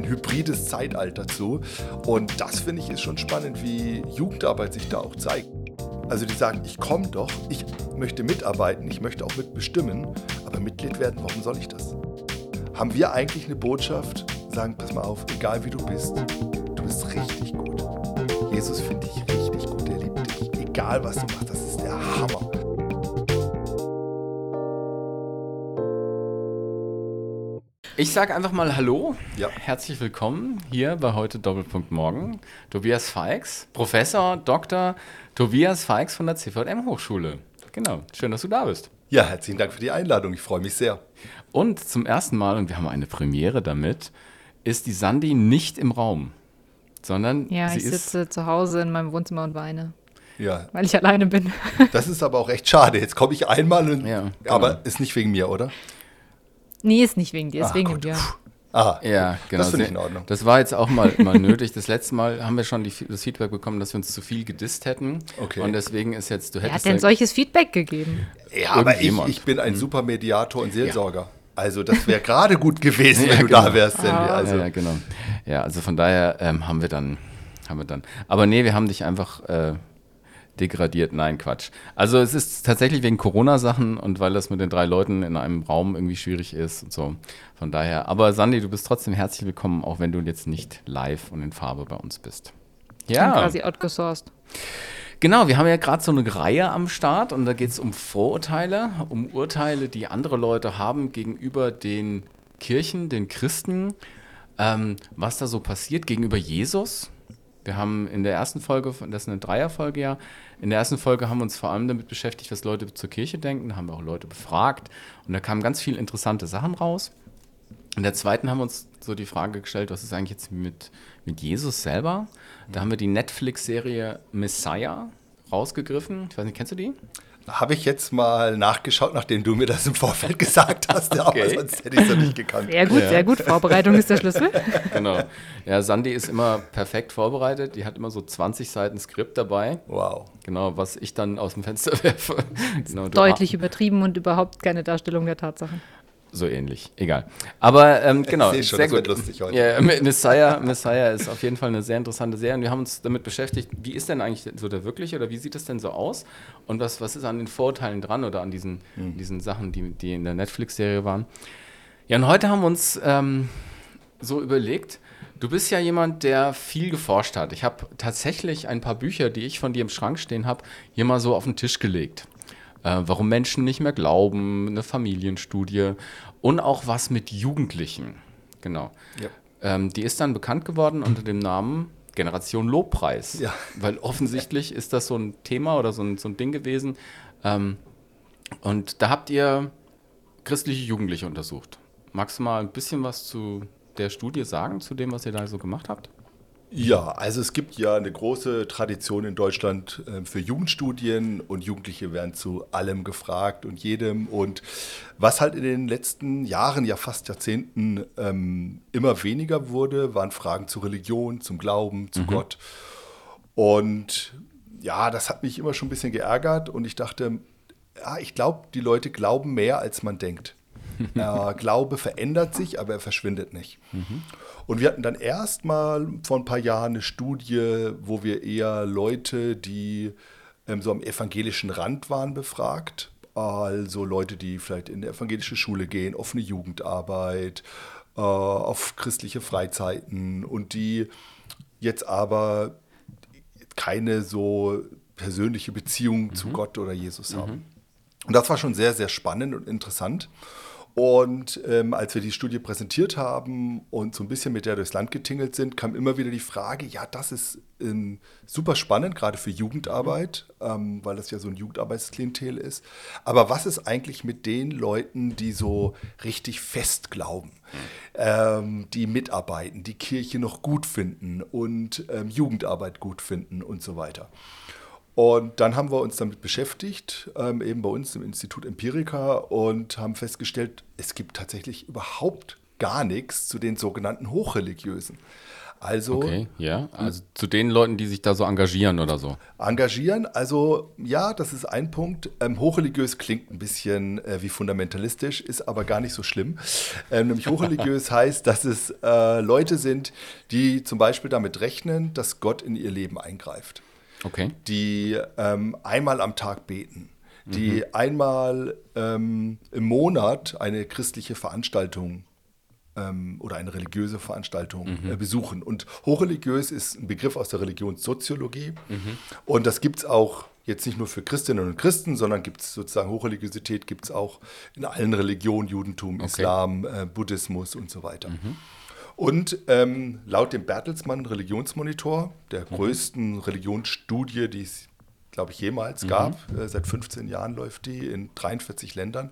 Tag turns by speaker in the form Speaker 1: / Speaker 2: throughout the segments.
Speaker 1: ein hybrides Zeitalter zu. Und das finde ich ist schon spannend, wie Jugendarbeit sich da auch zeigt. Also die sagen, ich komme doch, ich möchte mitarbeiten, ich möchte auch mitbestimmen, aber Mitglied werden, warum soll ich das? Haben wir eigentlich eine Botschaft, sagen, pass mal auf, egal wie du bist, du bist richtig gut. Jesus finde ich richtig gut, er liebt dich, egal was du machst, das ist
Speaker 2: Ich sage einfach mal Hallo.
Speaker 1: Ja.
Speaker 2: Herzlich willkommen hier bei heute Doppelpunkt Morgen. Tobias Feix, Professor, Dr. Tobias Feix von der CVM Hochschule. Genau, schön, dass du da bist.
Speaker 1: Ja, herzlichen Dank für die Einladung. Ich freue mich sehr.
Speaker 2: Und zum ersten Mal, und wir haben eine Premiere damit, ist die Sandy nicht im Raum, sondern
Speaker 3: Ja,
Speaker 2: sie
Speaker 3: ich
Speaker 2: ist
Speaker 3: sitze zu Hause in meinem Wohnzimmer und weine,
Speaker 1: Ja,
Speaker 3: weil ich alleine bin.
Speaker 1: das ist aber auch echt schade. Jetzt komme ich einmal, und,
Speaker 2: Ja, genau.
Speaker 1: aber ist nicht wegen mir, oder?
Speaker 3: Nee, ist nicht wegen dir, ist
Speaker 1: Ah,
Speaker 3: wegen
Speaker 1: gut.
Speaker 3: dir.
Speaker 1: Aha,
Speaker 2: Ja, genau.
Speaker 1: Das finde ich in Ordnung.
Speaker 2: Das war jetzt auch mal, mal nötig. Das letzte Mal haben wir schon die, das Feedback bekommen, dass wir uns zu viel gedisst hätten.
Speaker 1: Okay.
Speaker 2: Und deswegen ist jetzt, du
Speaker 3: Wer hat
Speaker 2: hättest
Speaker 3: denn
Speaker 2: ja-
Speaker 3: solches Feedback gegeben?
Speaker 1: Ja, aber ich, ich bin ein super Mediator und Seelsorger. Also das wäre gerade gut gewesen,
Speaker 2: Ja,
Speaker 1: wenn du
Speaker 2: genau.
Speaker 1: da wärst, Sandy.
Speaker 3: Ah.
Speaker 1: Also,
Speaker 2: ja, ja, genau. Ja, also von daher ähm, haben wir dann, haben wir dann. Aber nee, wir haben dich einfach äh, degradiert. Nein, Quatsch. Also es ist tatsächlich wegen Corona-Sachen und weil das mit den drei Leuten in einem Raum irgendwie schwierig ist und so. Von daher. Aber Sandy, du bist trotzdem herzlich willkommen, auch wenn du jetzt nicht live und in Farbe bei uns bist.
Speaker 3: Ja.
Speaker 2: Ja.
Speaker 3: Quasi outgesourced.
Speaker 2: Genau, wir haben ja gerade so eine Reihe am Start und da geht es um Vorurteile, um Urteile, die andere Leute haben gegenüber den Kirchen, den Christen, ähm, was da so passiert gegenüber Jesus. Wir haben in der ersten Folge, das ist eine Dreierfolge ja, in der ersten Folge haben wir uns vor allem damit beschäftigt, was Leute zur Kirche denken, da haben wir auch Leute befragt und da kamen ganz viele interessante Sachen raus. In der zweiten haben wir uns so die Frage gestellt, was ist eigentlich jetzt mit, mit Jesus selber? Da haben wir die Netflix-Serie Messiah rausgegriffen. Ich weiß nicht, kennst du die?
Speaker 1: Habe ich jetzt mal nachgeschaut, nachdem du mir das im Vorfeld gesagt hast, aber
Speaker 2: Okay.
Speaker 1: sonst hätte ich es ja nicht gekannt.
Speaker 3: Sehr gut,
Speaker 2: Ja.
Speaker 3: sehr gut. Vorbereitung ist der Schlüssel.
Speaker 2: Genau. Ja, Sandy ist immer perfekt vorbereitet. Die hat immer so 20 Seiten Skript dabei.
Speaker 1: Wow.
Speaker 2: Genau, was ich dann aus dem Fenster werfe. Genau,
Speaker 3: Deutlich übertrieben und überhaupt keine Darstellung der Tatsachen.
Speaker 2: So ähnlich, egal. Aber ähm, genau,
Speaker 1: schon,
Speaker 2: sehr
Speaker 1: das
Speaker 2: gut.
Speaker 1: lustig heute.
Speaker 2: Ja, Messiah, Messiah ist auf jeden Fall eine sehr interessante Serie und wir haben uns damit beschäftigt, wie ist denn eigentlich so der wirkliche oder wie sieht es denn so aus und was, was ist an den Vorurteilen dran oder an diesen,
Speaker 1: Hm.
Speaker 2: diesen Sachen, die, die in der Netflix-Serie waren. Ja, und heute haben wir uns ähm, so überlegt, du bist ja jemand, der viel geforscht hat. Ich habe tatsächlich ein paar Bücher, die ich von dir im Schrank stehen habe, hier mal so auf den Tisch gelegt. Äh, warum Menschen nicht mehr glauben, eine Familienstudie und auch was mit Jugendlichen. Genau.
Speaker 1: Ja.
Speaker 2: Ähm, die ist dann bekannt geworden unter dem Namen Generation Lobpreis.
Speaker 1: Ja.
Speaker 2: Weil offensichtlich ist das so ein Thema oder so ein, so ein Ding gewesen. Ähm, und da habt ihr christliche Jugendliche untersucht. Magst du mal ein bisschen was zu der Studie sagen, zu dem, was ihr da so gemacht habt?
Speaker 1: Ja, also es gibt ja eine große Tradition in Deutschland äh, für Jugendstudien und Jugendliche werden zu allem gefragt und jedem. Und was halt in den letzten Jahren, ja fast Jahrzehnten ähm, immer weniger wurde, waren Fragen zur Religion, zum Glauben, zu Gott. Und ja, das hat mich immer schon ein bisschen geärgert und ich dachte, ja, ich glaube, die Leute glauben mehr, als man denkt. äh, Glaube verändert sich, aber er verschwindet nicht. Und wir hatten dann erstmal vor ein paar Jahren eine Studie, wo wir eher Leute, die ähm, so am evangelischen Rand waren, befragt. Also Leute, die vielleicht in eine evangelische Schule gehen, offene Jugendarbeit, äh, auf christliche Freizeiten und die jetzt aber keine so persönliche Beziehung zu Gott oder Jesus haben. Und das war schon sehr, sehr spannend und interessant. Und ähm, als wir die Studie präsentiert haben und so ein bisschen mit der durchs Land getingelt sind, kam immer wieder die Frage, ja, das ist ähm, super spannend, gerade für Jugendarbeit, ähm, weil das ja so ein Jugendarbeitsklientel ist. Aber was ist eigentlich mit den Leuten, die so richtig fest glauben, ähm, die mitarbeiten, die Kirche noch gut finden und ähm, Jugendarbeit gut finden und so weiter? Und dann haben wir uns damit beschäftigt, ähm, eben bei uns im Institut Empirica, und haben festgestellt, es gibt tatsächlich überhaupt gar nichts zu den sogenannten Hochreligiösen. Also
Speaker 2: Okay, ja. Also zu den Leuten, die sich da so engagieren oder so.
Speaker 1: engagieren, also ja, das ist ein Punkt. Ähm, hochreligiös klingt ein bisschen äh, wie fundamentalistisch, ist aber gar nicht so schlimm. Ähm, nämlich hochreligiös heißt, dass es äh, Leute sind, die zum Beispiel damit rechnen, dass Gott in ihr Leben eingreift.
Speaker 2: Okay.
Speaker 1: die ähm, einmal am Tag beten, die einmal ähm, im Monat eine christliche Veranstaltung ähm, oder eine religiöse Veranstaltung äh, besuchen. Und hochreligiös ist ein Begriff aus der Religionssoziologie. Und das gibt es auch jetzt nicht nur für Christinnen und Christen, sondern gibt es sozusagen Hochreligiosität gibt es auch in allen Religionen, Judentum, Islam, äh, Buddhismus und so weiter. Und ähm, laut dem Bertelsmann Religionsmonitor, der größten Religionsstudie, die es, glaube ich, jemals gab, äh, seit 15 Jahren läuft die in 43 Ländern,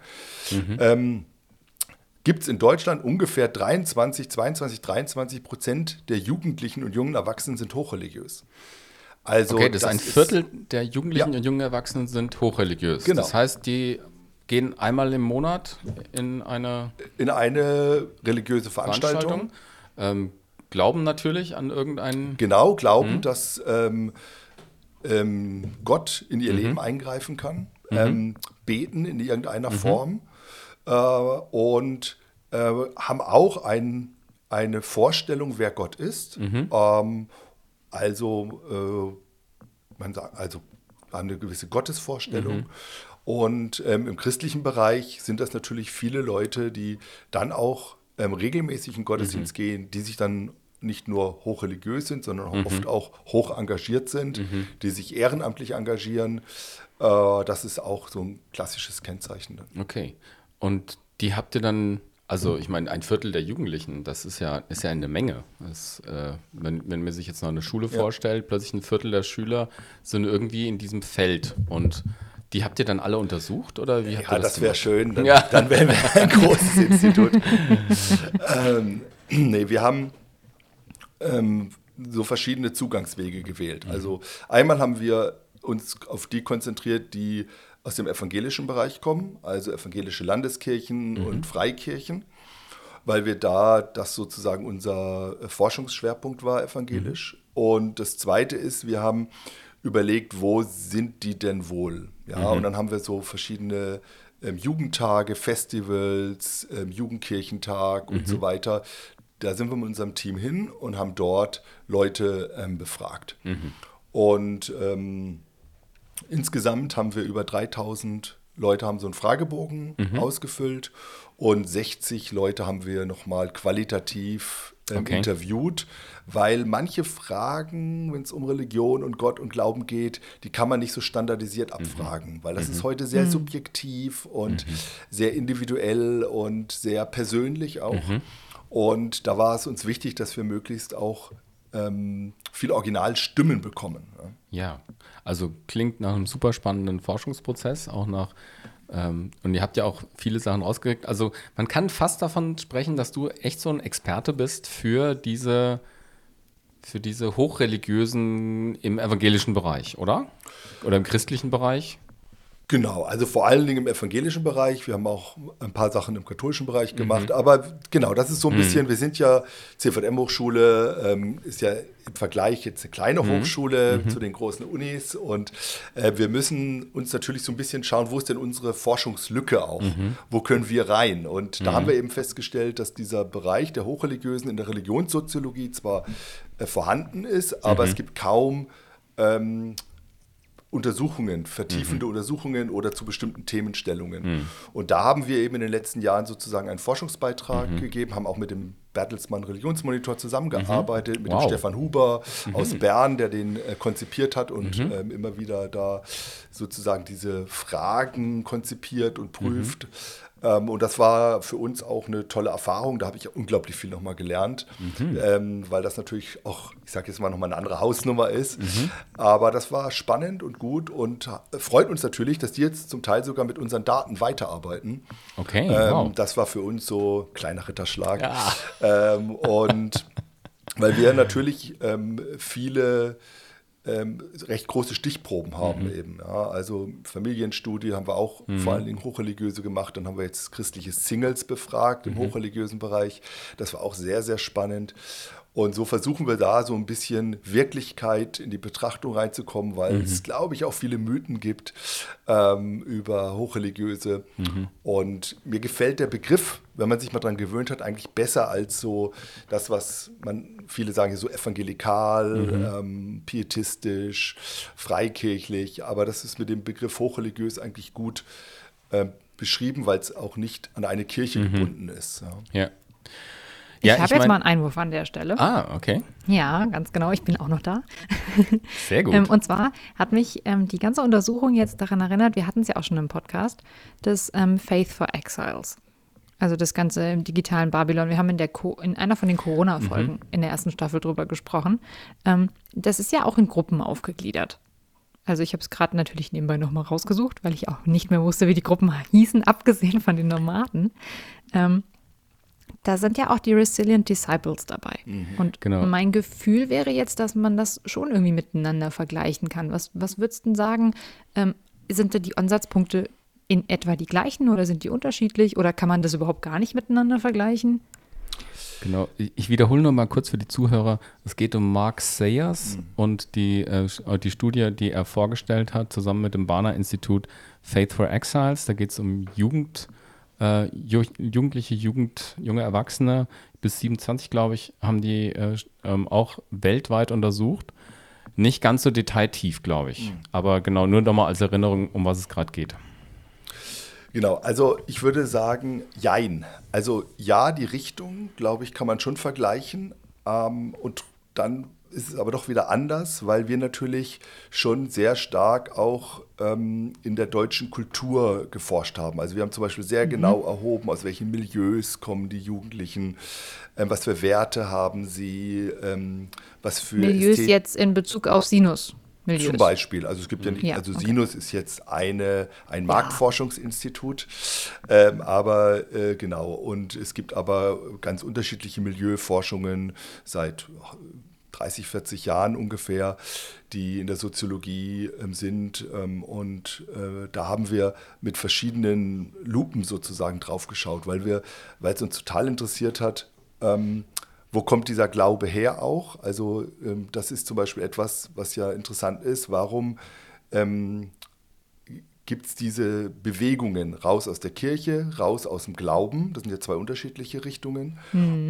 Speaker 1: ähm, gibt es in Deutschland ungefähr 23, 22, 23 Prozent der Jugendlichen und jungen Erwachsenen sind hochreligiös. Also
Speaker 2: Okay, das, ist ein Viertel der Jugendlichen und jungen Erwachsenen sind hochreligiös.
Speaker 1: Genau.
Speaker 2: Das heißt, die gehen einmal im Monat in eine
Speaker 1: in eine religiöse Veranstaltung.
Speaker 2: Veranstaltung, ähm, glauben natürlich an irgendeinen.
Speaker 1: Genau, glauben, dass ähm, ähm, Gott in ihr Leben eingreifen kann, ähm, beten in irgendeiner Form äh, und äh, haben auch ein, eine Vorstellung, wer Gott ist. Ähm, also, äh, man sagt, also eine gewisse Gottesvorstellung. Und ähm, im christlichen Bereich sind das natürlich viele Leute, die dann auch ähm, regelmäßig in Gottesdienst gehen, die sich dann nicht nur hochreligiös sind, sondern auch oft auch hoch engagiert sind, die sich ehrenamtlich engagieren. Äh, das ist auch so ein klassisches Kennzeichen. dann.
Speaker 2: Okay. Und die habt ihr dann, also ich meine, ein Viertel der Jugendlichen, das ist ja, ist ja eine Menge. Das, äh, wenn, wenn man sich jetzt noch eine Schule vorstellt, plötzlich ein Viertel der Schüler sind irgendwie in diesem Feld. Und die habt ihr dann alle untersucht oder wie habt
Speaker 1: Ja,
Speaker 2: ihr
Speaker 1: das wäre
Speaker 2: gemacht?
Speaker 1: schön. Dann,
Speaker 2: Ja.
Speaker 1: dann wären wir ein großes Institut. ähm, nee, wir haben ähm, so verschiedene Zugangswege gewählt. Also einmal haben wir uns auf die konzentriert, die aus dem evangelischen Bereich kommen, also evangelische Landeskirchen und Freikirchen, weil wir da das sozusagen unser äh, Forschungsschwerpunkt war, evangelisch. Und das Zweite ist, wir haben überlegt, wo sind die denn wohl? Ja, und dann haben wir so verschiedene ähm, Jugendtage, Festivals, ähm, Jugendkirchentag und so weiter. Da sind wir mit unserem Team hin und haben dort Leute ähm, befragt. Und ähm, insgesamt haben wir über 3000 Leute haben so einen Fragebogen ausgefüllt und 60 Leute haben wir nochmal qualitativ ähm,
Speaker 2: Okay.
Speaker 1: interviewt, weil manche Fragen, wenn es um Religion und Gott und Glauben geht, die kann man nicht so standardisiert abfragen, weil das ist heute sehr subjektiv und sehr individuell und sehr persönlich auch. Und da war es uns wichtig, dass wir möglichst auch ähm, viele Originalstimmen bekommen. Ja.
Speaker 2: Ja, also klingt nach einem super spannenden Forschungsprozess, auch nach, ähm, und ihr habt ja auch viele Sachen rausgekriegt. Also man kann fast davon sprechen, dass du echt so ein Experte bist für diese, für diese hochreligiösen im evangelischen Bereich, oder? Oder im christlichen Bereich?
Speaker 1: Genau, also vor allen Dingen im evangelischen Bereich. Wir haben auch ein paar Sachen im katholischen Bereich gemacht. Aber genau, das ist so ein bisschen, wir sind ja, CVM-Hochschule ähm, ist ja im Vergleich jetzt eine kleine Hochschule zu den großen Unis. Und äh, wir müssen uns natürlich so ein bisschen schauen, wo ist denn unsere Forschungslücke auch? Wo können wir rein? Und da haben wir eben festgestellt, dass dieser Bereich der Hochreligiösen in der Religionssoziologie zwar äh, vorhanden ist, aber es gibt kaum ähm, Untersuchungen, vertiefende Untersuchungen oder zu bestimmten Themenstellungen. Und da haben wir eben in den letzten Jahren sozusagen einen Forschungsbeitrag gegeben, haben auch mit dem Bertelsmann Religionsmonitor zusammengearbeitet, mit
Speaker 2: Wow.
Speaker 1: dem Stefan Huber aus Bern, der den äh, konzipiert hat und ähm, immer wieder da sozusagen diese Fragen konzipiert und prüft. Ähm, und das war für uns auch eine tolle Erfahrung. Da habe ich unglaublich viel nochmal gelernt, ähm, weil das natürlich auch, ich sage jetzt mal, nochmal eine andere Hausnummer ist. Aber das war spannend und gut und freut uns natürlich, dass die jetzt zum Teil sogar mit unseren Daten weiterarbeiten.
Speaker 2: Okay,
Speaker 1: Ähm,
Speaker 2: wow.
Speaker 1: Das war für uns so kleiner Ritterschlag.
Speaker 2: Ja.
Speaker 1: Ähm, und weil wir natürlich ähm, viele ähm, recht große Stichproben haben
Speaker 2: Mhm.
Speaker 1: eben. Ja. Also Familienstudie haben wir auch vor allen Dingen hochreligiöse gemacht. Dann haben wir jetzt christliche Singles befragt
Speaker 2: Mhm.
Speaker 1: im hochreligiösen Bereich. Das war auch sehr, sehr spannend. Und so versuchen wir da so ein bisschen Wirklichkeit in die Betrachtung reinzukommen, weil es, glaube ich, auch viele Mythen gibt ähm, über Hochreligiöse. Und mir gefällt der Begriff, wenn man sich mal dran gewöhnt hat, eigentlich besser als so das, was man, viele sagen, so evangelikal, ähm, pietistisch, freikirchlich. Aber das ist mit dem Begriff hochreligiös eigentlich gut ähm, beschrieben, weil es auch nicht an eine Kirche gebunden ist. Ja.
Speaker 2: Ja.
Speaker 3: Ich
Speaker 2: Ja,
Speaker 3: habe jetzt
Speaker 2: mein-
Speaker 3: mal einen Einwurf an der Stelle.
Speaker 2: Ah, okay.
Speaker 3: Ja, ganz genau. Ich bin auch noch da.
Speaker 2: Sehr gut.
Speaker 3: Ähm, und zwar hat mich ähm, die ganze Untersuchung jetzt daran erinnert, wir hatten es ja auch schon im Podcast, das ähm, Faith for Exiles. Also das ganze im digitalen Babylon. Wir haben in, der Co in einer von den Corona-Folgen in der ersten Staffel drüber gesprochen. Ähm, das ist ja auch in Gruppen aufgegliedert. Also ich habe es gerade natürlich nebenbei nochmal rausgesucht, weil ich auch nicht mehr wusste, wie die Gruppen hießen, abgesehen von den Nomaden. Da sind ja auch die Resilient Disciples dabei. Und
Speaker 2: Genau.
Speaker 3: mein Gefühl wäre jetzt, dass man das schon irgendwie miteinander vergleichen kann. Was, was würdest du denn sagen? Ähm, sind da die Ansatzpunkte in etwa die gleichen oder sind die unterschiedlich oder kann man das überhaupt gar nicht miteinander vergleichen?
Speaker 2: Genau, ich wiederhole noch mal kurz für die Zuhörer. Es geht um Mark Sayers und die, äh, äh, die Studie, die er vorgestellt hat, zusammen mit dem Barner-Institut Faith for Exiles. Da geht es um Jugend, äh, Ju Jugendliche, Jugend, junge Erwachsene bis 27, glaube ich, haben die äh, ähm, auch weltweit untersucht. Nicht ganz so detailtief, glaube ich. Aber genau, nur noch mal als Erinnerung, um was es gerade geht.
Speaker 1: Genau, also ich würde sagen, jein. Also ja, die Richtung, glaube ich, kann man schon vergleichen. Ähm, und dann ist es aber doch wieder anders, weil wir natürlich schon sehr stark auch ähm, in der deutschen Kultur geforscht haben. Also wir haben zum Beispiel sehr genau erhoben, aus welchen Milieus kommen die Jugendlichen, ähm, was für Werte haben sie, ähm, was für
Speaker 3: Milieus
Speaker 1: Ästhet-
Speaker 3: jetzt in Bezug auf Sinus. Milieus.
Speaker 1: zum Beispiel. Also es gibt ja nicht,
Speaker 3: Ja,
Speaker 1: also
Speaker 3: okay.
Speaker 1: Sinus ist jetzt eine, ein Marktforschungsinstitut, ähm, aber äh, genau, und es gibt aber ganz unterschiedliche Milieuforschungen seit 30, 40 Jahren ungefähr, die in der Soziologie ähm, sind. Ähm, und äh, da haben wir mit verschiedenen Lupen sozusagen drauf geschaut, weil wir, weil es uns total interessiert hat, ähm, wo kommt dieser Glaube her auch? Also das ist zum Beispiel etwas, was ja interessant ist. Warum ähm, gibt es diese Bewegungen raus aus der Kirche, raus aus dem Glauben? Das sind ja zwei unterschiedliche Richtungen.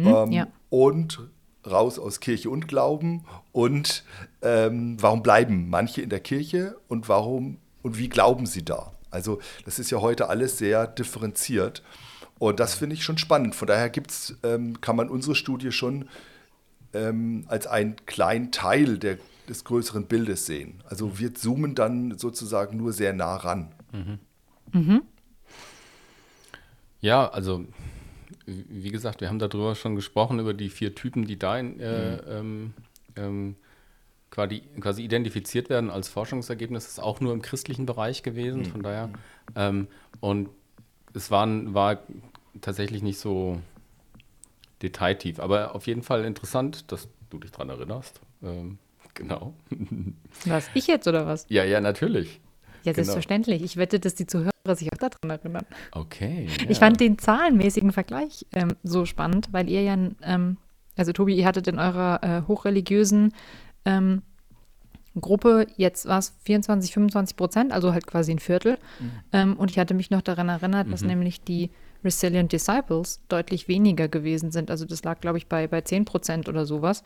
Speaker 1: ähm,
Speaker 3: ja.
Speaker 1: Und raus aus Kirche und Glauben. Und ähm, warum bleiben manche in der Kirche und warum und wie glauben sie da? Also das ist ja heute alles sehr differenziert. Und das finde ich schon spannend. Von daher gibt's, ähm, kann man unsere Studie schon ähm, als einen kleinen Teil der, des größeren Bildes sehen. Also wir zoomen dann sozusagen nur sehr nah ran.
Speaker 2: Ja, also wie gesagt, wir haben darüber schon gesprochen, über die vier Typen, die da in, äh, ähm, ähm, quasi, quasi identifiziert werden als Forschungsergebnis. Das ist auch nur im christlichen Bereich gewesen, von daher. Ähm, und es waren, war tatsächlich nicht so detailtief, aber auf jeden Fall interessant, dass du dich daran erinnerst. Ähm, genau.
Speaker 3: Was, ich jetzt oder was?
Speaker 2: ja, ja, natürlich.
Speaker 3: Ja,
Speaker 2: Genau.
Speaker 3: selbstverständlich. Ich wette, dass die Zuhörer sich auch daran erinnern.
Speaker 2: Okay.
Speaker 3: Ich
Speaker 2: ja.
Speaker 3: fand den zahlenmäßigen Vergleich ähm, so spannend, weil ihr ja, ähm, also Tobi, ihr hattet in eurer äh, hochreligiösen ähm, Gruppe jetzt was 24, 25 Prozent, also halt quasi ein Viertel. Ähm, und ich hatte mich noch daran erinnert, dass nämlich die Resilient Disciples deutlich weniger gewesen sind. Also das lag, glaube ich, bei, bei 10 Prozent oder sowas.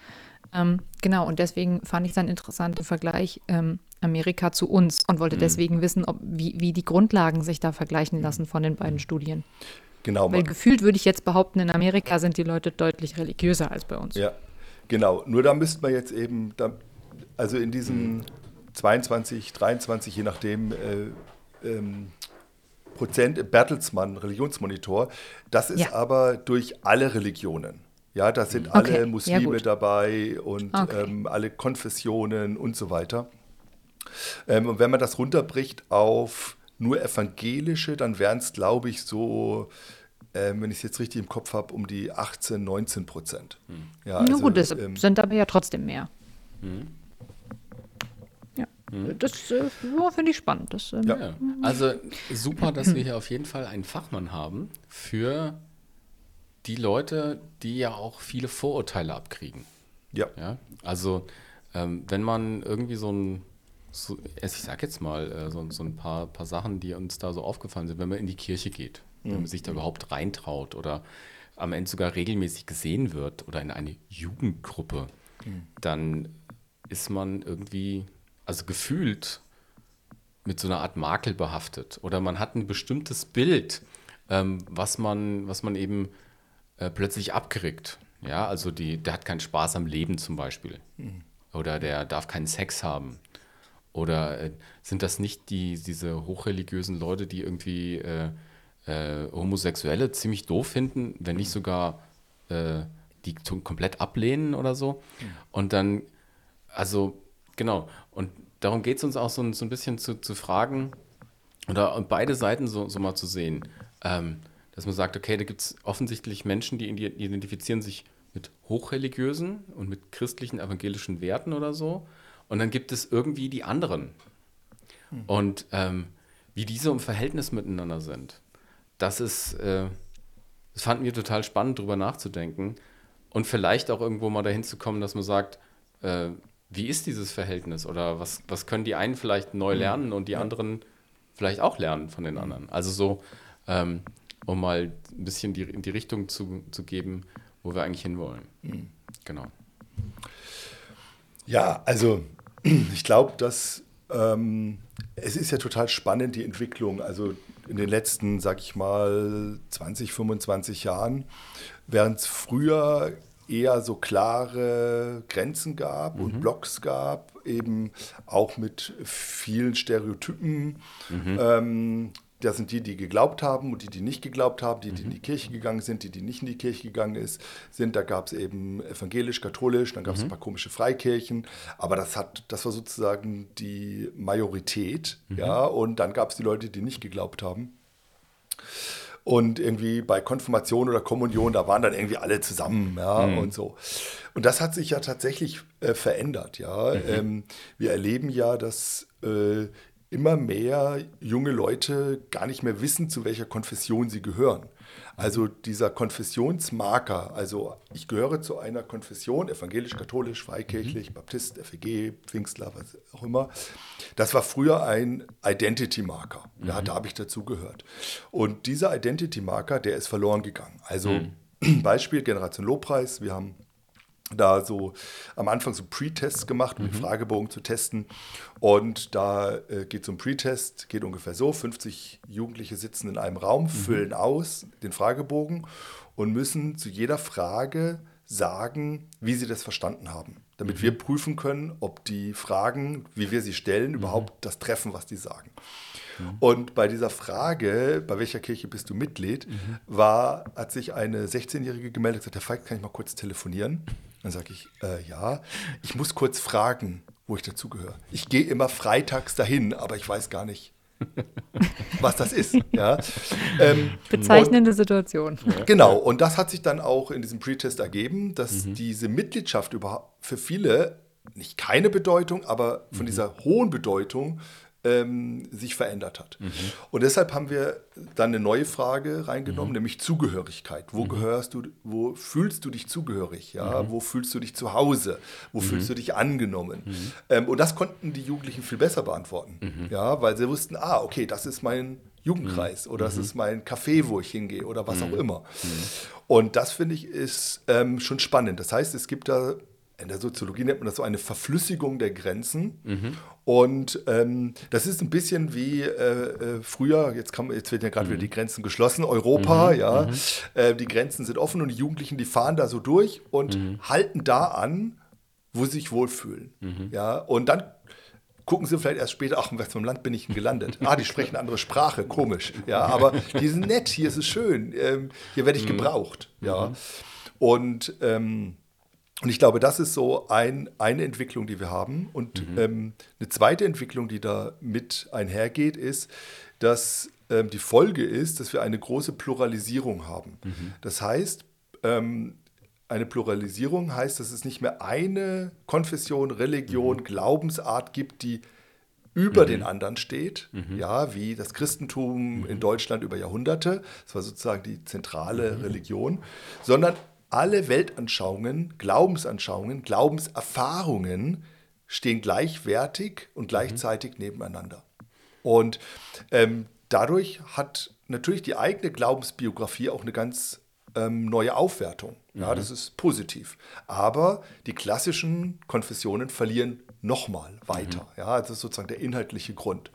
Speaker 3: Ähm, genau, und deswegen fand ich es einen interessanten Vergleich ähm, Amerika zu uns und wollte deswegen wissen, ob, wie, wie die Grundlagen sich da vergleichen lassen von den beiden Studien.
Speaker 1: Genau.
Speaker 3: Weil gefühlt würde ich jetzt behaupten, in Amerika sind die Leute deutlich religiöser als bei uns.
Speaker 1: Ja, genau. Nur da müsste man jetzt eben, da, also in diesen 22, 23, je nachdem, äh, ähm, Prozent Bertelsmann Religionsmonitor, das ist
Speaker 3: Ja.
Speaker 1: aber durch alle Religionen. Ja, da sind
Speaker 3: Okay,
Speaker 1: alle
Speaker 3: ja
Speaker 1: Muslime
Speaker 3: gut.
Speaker 1: dabei und
Speaker 3: Okay.
Speaker 1: ähm, alle Konfessionen und so weiter. Ähm, und wenn man das runterbricht auf nur evangelische, dann wären es, glaube ich, so, ähm, wenn ich es jetzt richtig im Kopf habe, um die 18, 19 Prozent. Ja,
Speaker 3: Na
Speaker 1: also,
Speaker 3: gut, das
Speaker 1: ähm,
Speaker 3: sind aber ja trotzdem mehr. Ja, das äh, ja, finde ich spannend. Das, ähm,
Speaker 1: Ja.
Speaker 2: Ja. Also super, dass wir hier auf jeden Fall einen Fachmann haben für die Leute, die ja auch viele Vorurteile abkriegen.
Speaker 1: Ja.
Speaker 2: ja? Also ähm, wenn man irgendwie so ein, so, ich sag jetzt mal, äh, so, so ein paar, paar Sachen, die uns da so aufgefallen sind, wenn man in die Kirche geht, wenn man sich da überhaupt reintraut oder am Ende sogar regelmäßig gesehen wird oder in eine Jugendgruppe, dann ist man irgendwie, also gefühlt mit so einer Art Makel behaftet oder man hat ein bestimmtes Bild, ähm, was, man, was man eben äh, plötzlich abkriegt. Ja, also die, der hat keinen Spaß am Leben zum Beispiel. Oder der darf keinen Sex haben. Oder äh, sind das nicht die, diese hochreligiösen Leute, die irgendwie äh, äh, Homosexuelle ziemlich doof finden, wenn nicht sogar äh, die komplett ablehnen oder so? Und dann, also genau, und darum geht es uns auch so, ein- so ein bisschen zu, zu fragen, oder und beide Seiten so, so mal zu sehen. Ähm, dass man sagt, okay, da gibt es offensichtlich Menschen, die identifizieren sich mit hochreligiösen und mit christlichen evangelischen Werten oder so. Und dann gibt es irgendwie die anderen. Und ähm, wie diese im Verhältnis miteinander sind, das ist, äh, das fanden wir total spannend, drüber nachzudenken. Und vielleicht auch irgendwo mal dahin zu kommen, dass man sagt, äh, wie ist dieses Verhältnis? Oder was, was können die einen vielleicht neu lernen und die anderen vielleicht auch lernen von den anderen? Also so, ähm, um mal ein bisschen die, in die Richtung zu, zu geben, wo wir eigentlich hinwollen. Genau.
Speaker 1: Ja, also ich glaube, dass ähm, es ist ja total spannend, die Entwicklung. Also in den letzten, sag ich mal, 20, 25 Jahren, während es früher eher so klare Grenzen gab und Blocks gab, eben auch mit vielen Stereotypen. Ähm, das sind die, die geglaubt haben und die, die nicht geglaubt haben, die, die in die Kirche gegangen sind, die, die nicht in die Kirche gegangen ist, sind. Da gab es eben evangelisch, katholisch, dann gab es ein paar komische Freikirchen, aber das hat, das war sozusagen die Majorität, ja, und dann gab es die Leute, die nicht geglaubt haben. Und irgendwie bei Konfirmation oder Kommunion, da waren dann irgendwie alle zusammen, ja, und so. Und das hat sich ja tatsächlich äh, verändert, ja. Ähm, wir erleben ja, dass äh, immer mehr junge Leute gar nicht mehr wissen, zu welcher Konfession sie gehören. Also dieser Konfessionsmarker, also ich gehöre zu einer Konfession, evangelisch, katholisch, freikirchlich, Baptist, FEG, Pfingstler, was auch immer. Das war früher ein Identity-Marker. Ja, da habe ich dazugehört. Und dieser Identity-Marker, der ist verloren gegangen. Also Beispiel Generation Lobpreis, wir haben da so am Anfang so Pre-Tests gemacht, um den Fragebogen zu testen. Und da äh, geht so ein Pre-Test, geht ungefähr so, 50 Jugendliche sitzen in einem Raum, füllen aus den Fragebogen und müssen zu jeder Frage sagen, wie sie das verstanden haben, damit wir prüfen können, ob die Fragen, wie wir sie stellen, überhaupt das treffen, was die sagen. Und bei dieser Frage, bei welcher Kirche bist du Mitglied, war, hat sich eine 16-Jährige gemeldet und gesagt, Herr Feig, kann ich mal kurz telefonieren? Dann sage ich, äh, ja, ich muss kurz fragen, wo ich dazugehöre. Ich gehe immer freitags dahin, aber ich weiß gar nicht, was das ist. Ja. Ähm,
Speaker 3: Bezeichnende Situation.
Speaker 1: Genau, und das hat sich dann auch in diesem Pre-Test ergeben, dass
Speaker 2: Mhm.
Speaker 1: diese Mitgliedschaft überhaupt für viele nicht keine Bedeutung, aber
Speaker 2: Mhm.
Speaker 1: von dieser hohen Bedeutung ähm, sich verändert hat.
Speaker 2: Mhm.
Speaker 1: Und deshalb haben wir dann eine neue Frage reingenommen,
Speaker 2: Mhm.
Speaker 1: nämlich Zugehörigkeit. Wo gehörst du, wo fühlst du dich zugehörig? Ja?
Speaker 2: Mhm.
Speaker 1: Wo fühlst du dich zu Hause? Wo fühlst du dich angenommen? Ähm, und das konnten die Jugendlichen viel besser beantworten,
Speaker 2: Mhm.
Speaker 1: ja? weil sie wussten, ah, okay, das ist mein Jugendkreis oder
Speaker 2: Mhm.
Speaker 1: das ist mein Café, wo ich hingehe oder was auch immer. Und das finde ich ist ähm, schon spannend. Das heißt, es gibt da, in der Soziologie nennt man das so eine Verflüssigung der Grenzen. Und ähm, das ist ein bisschen wie äh, äh, früher, jetzt, kann, jetzt werden ja gerade wieder die Grenzen geschlossen, Europa, ja. Äh, die Grenzen sind offen und die Jugendlichen, die fahren da so durch und halten da an, wo sie sich wohlfühlen. Ja, und dann gucken sie vielleicht erst später, ach, in einem Land bin ich denn gelandet? Ah, die sprechen eine andere Sprache, komisch. Ja, aber die sind nett, hier ist es schön, ähm, hier werde ich gebraucht. Ja. Und, ähm, und ich glaube, das ist so ein, eine Entwicklung, die wir haben. Und ähm, eine zweite Entwicklung, die da mit einhergeht, ist, dass ähm, die Folge ist, dass wir eine große Pluralisierung haben. Das heißt, ähm, eine Pluralisierung heißt, dass es nicht mehr eine Konfession, Religion, Glaubensart gibt, die über den anderen steht, ja, wie das Christentum in Deutschland über Jahrhunderte, das war sozusagen die zentrale Religion, sondern alle Weltanschauungen, Glaubensanschauungen, Glaubenserfahrungen stehen gleichwertig und gleichzeitig nebeneinander. Und ähm, dadurch hat natürlich die eigene Glaubensbiografie auch eine ganz ähm, neue Aufwertung. Ja, das ist positiv. Aber die klassischen Konfessionen verlieren nochmal weiter. Ja, das ist sozusagen der inhaltliche Grund.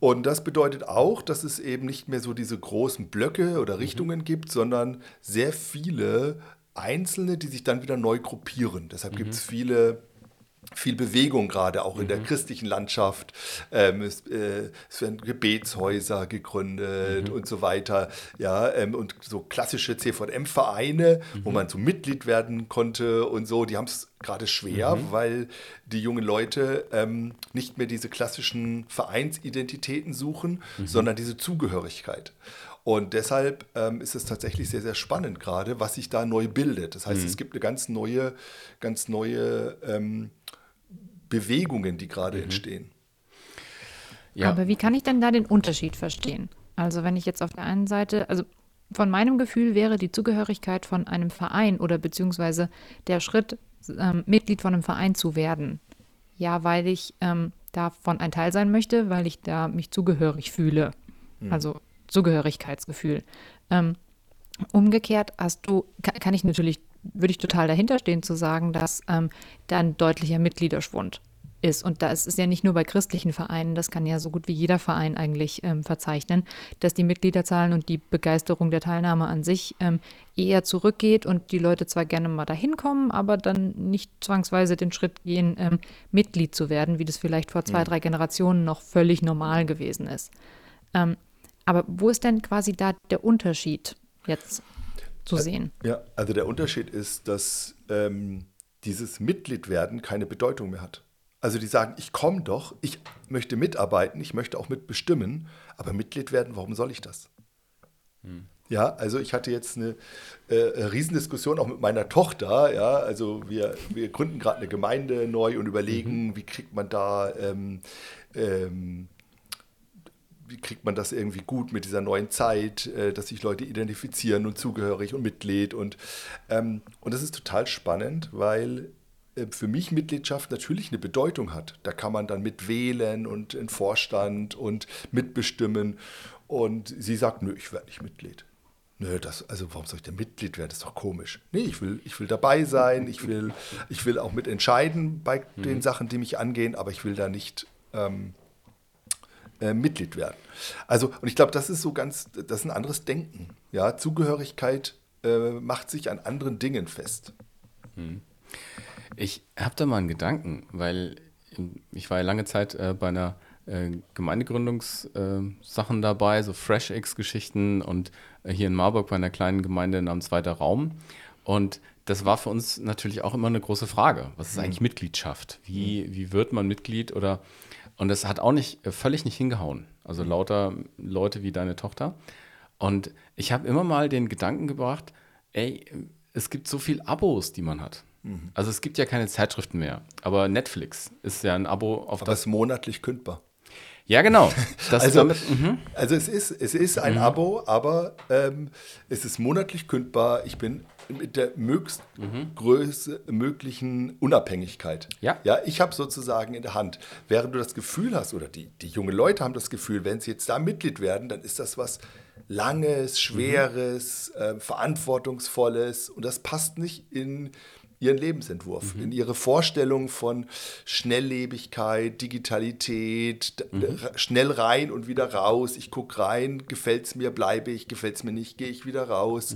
Speaker 1: Und das bedeutet auch, dass es eben nicht mehr so diese großen Blöcke oder Richtungen gibt, sondern sehr viele einzelne, die sich dann wieder neu gruppieren. Deshalb gibt es viele viel Bewegung gerade auch in der christlichen Landschaft. Ähm, es, äh, es werden Gebetshäuser gegründet und so weiter. Ja, ähm, und so klassische CVM-Vereine, wo man so Mitglied werden konnte und so, die haben es gerade schwer, weil die jungen Leute ähm, nicht mehr diese klassischen Vereinsidentitäten suchen, sondern diese Zugehörigkeit. Und deshalb ähm, ist es tatsächlich sehr, sehr spannend gerade, was sich da neu bildet. Das heißt, es gibt eine ganz neue, ganz neue ähm, Bewegungen, die gerade entstehen.
Speaker 2: Ja,
Speaker 3: Aber wie kann ich denn da den Unterschied verstehen? Also wenn ich jetzt auf der einen Seite, also von meinem Gefühl wäre die Zugehörigkeit von einem Verein oder beziehungsweise der Schritt, ähm, Mitglied von einem Verein zu werden. Ja, weil ich ähm, davon ein Teil sein möchte, weil ich da mich zugehörig fühle. Also Zugehörigkeitsgefühl. Ähm, umgekehrt hast du, kann, kann ich natürlich, würde ich total dahinter stehen zu sagen, dass ähm, da ein deutlicher Mitgliederschwund ist. Und da ist es ja nicht nur bei christlichen Vereinen, das kann ja so gut wie jeder Verein eigentlich ähm, verzeichnen, dass die Mitgliederzahlen und die Begeisterung der Teilnahme an sich ähm, eher zurückgeht und die Leute zwar gerne mal dahin kommen, aber dann nicht zwangsweise den Schritt gehen, ähm, Mitglied zu werden, wie das vielleicht vor zwei, drei Generationen noch völlig normal gewesen ist. Ähm, aber wo ist denn quasi da der Unterschied jetzt zu sehen?
Speaker 1: Ja, also der Unterschied ist, dass ähm, dieses Mitgliedwerden keine Bedeutung mehr hat. Also die sagen, ich komme doch, ich möchte mitarbeiten, ich möchte auch mitbestimmen, aber Mitglied werden, warum soll ich das? Ja, also ich hatte jetzt eine äh, Riesendiskussion auch mit meiner Tochter. Ja, also wir, wir gründen gerade eine Gemeinde neu und überlegen, wie kriegt man da, ähm, ähm, wie kriegt man das irgendwie gut mit dieser neuen Zeit, äh, dass sich Leute identifizieren und zugehörig und Mitglied und ähm, und das ist total spannend, weil äh, für mich Mitgliedschaft natürlich eine Bedeutung hat. Da kann man dann mitwählen und in Vorstand und mitbestimmen. Und sie sagt, nö, ich werde nicht Mitglied. Nö, das, also warum soll ich denn Mitglied werden? Das ist doch komisch. Nee, ich will, ich will dabei sein, ich will, ich will auch mitentscheiden bei den Sachen, die mich angehen, aber ich will da nicht ähm, äh, Mitglied werden. Also, und ich glaube, das ist so ganz, das ist ein anderes Denken. Ja, Zugehörigkeit äh, macht sich an anderen Dingen fest.
Speaker 2: Ich habe da mal einen Gedanken, weil ich war ja lange Zeit äh, bei einer äh, Gemeindegründungssachen äh, dabei, so FreshX-Geschichten und hier in Marburg bei einer kleinen Gemeinde namens Weiter Raum. Und das war für uns natürlich auch immer eine große Frage. Was ist eigentlich Mitgliedschaft? Wie, wie wird man Mitglied? Oder und das hat auch nicht äh, völlig nicht hingehauen. Also lauter Leute wie deine Tochter. Und ich habe immer mal den Gedanken gebracht, ey, es gibt so viel Abos, die man hat. Also es gibt ja keine Zeitschriften mehr, aber Netflix ist ja ein Abo, auf
Speaker 1: Aber es
Speaker 2: das.
Speaker 1: ist monatlich kündbar.
Speaker 2: Ja, genau.
Speaker 1: Also,
Speaker 2: damit, mhm.
Speaker 1: also es ist, es ist ein Abo, aber ähm, es ist monatlich kündbar. Ich bin mit der möglichst größte möglichen Unabhängigkeit.
Speaker 2: Ja.
Speaker 1: ja ich habe sozusagen in der Hand. Während du das Gefühl hast, oder die, die jungen Leute haben das Gefühl, wenn sie jetzt da Mitglied werden, dann ist das was Langes, Schweres, äh, Verantwortungsvolles und das passt nicht in ihren Lebensentwurf, in ihre Vorstellung von Schnelllebigkeit, Digitalität, r- schnell rein und wieder raus. Ich gucke rein, gefällt es mir, bleibe ich, gefällt es mir nicht, gehe ich wieder raus.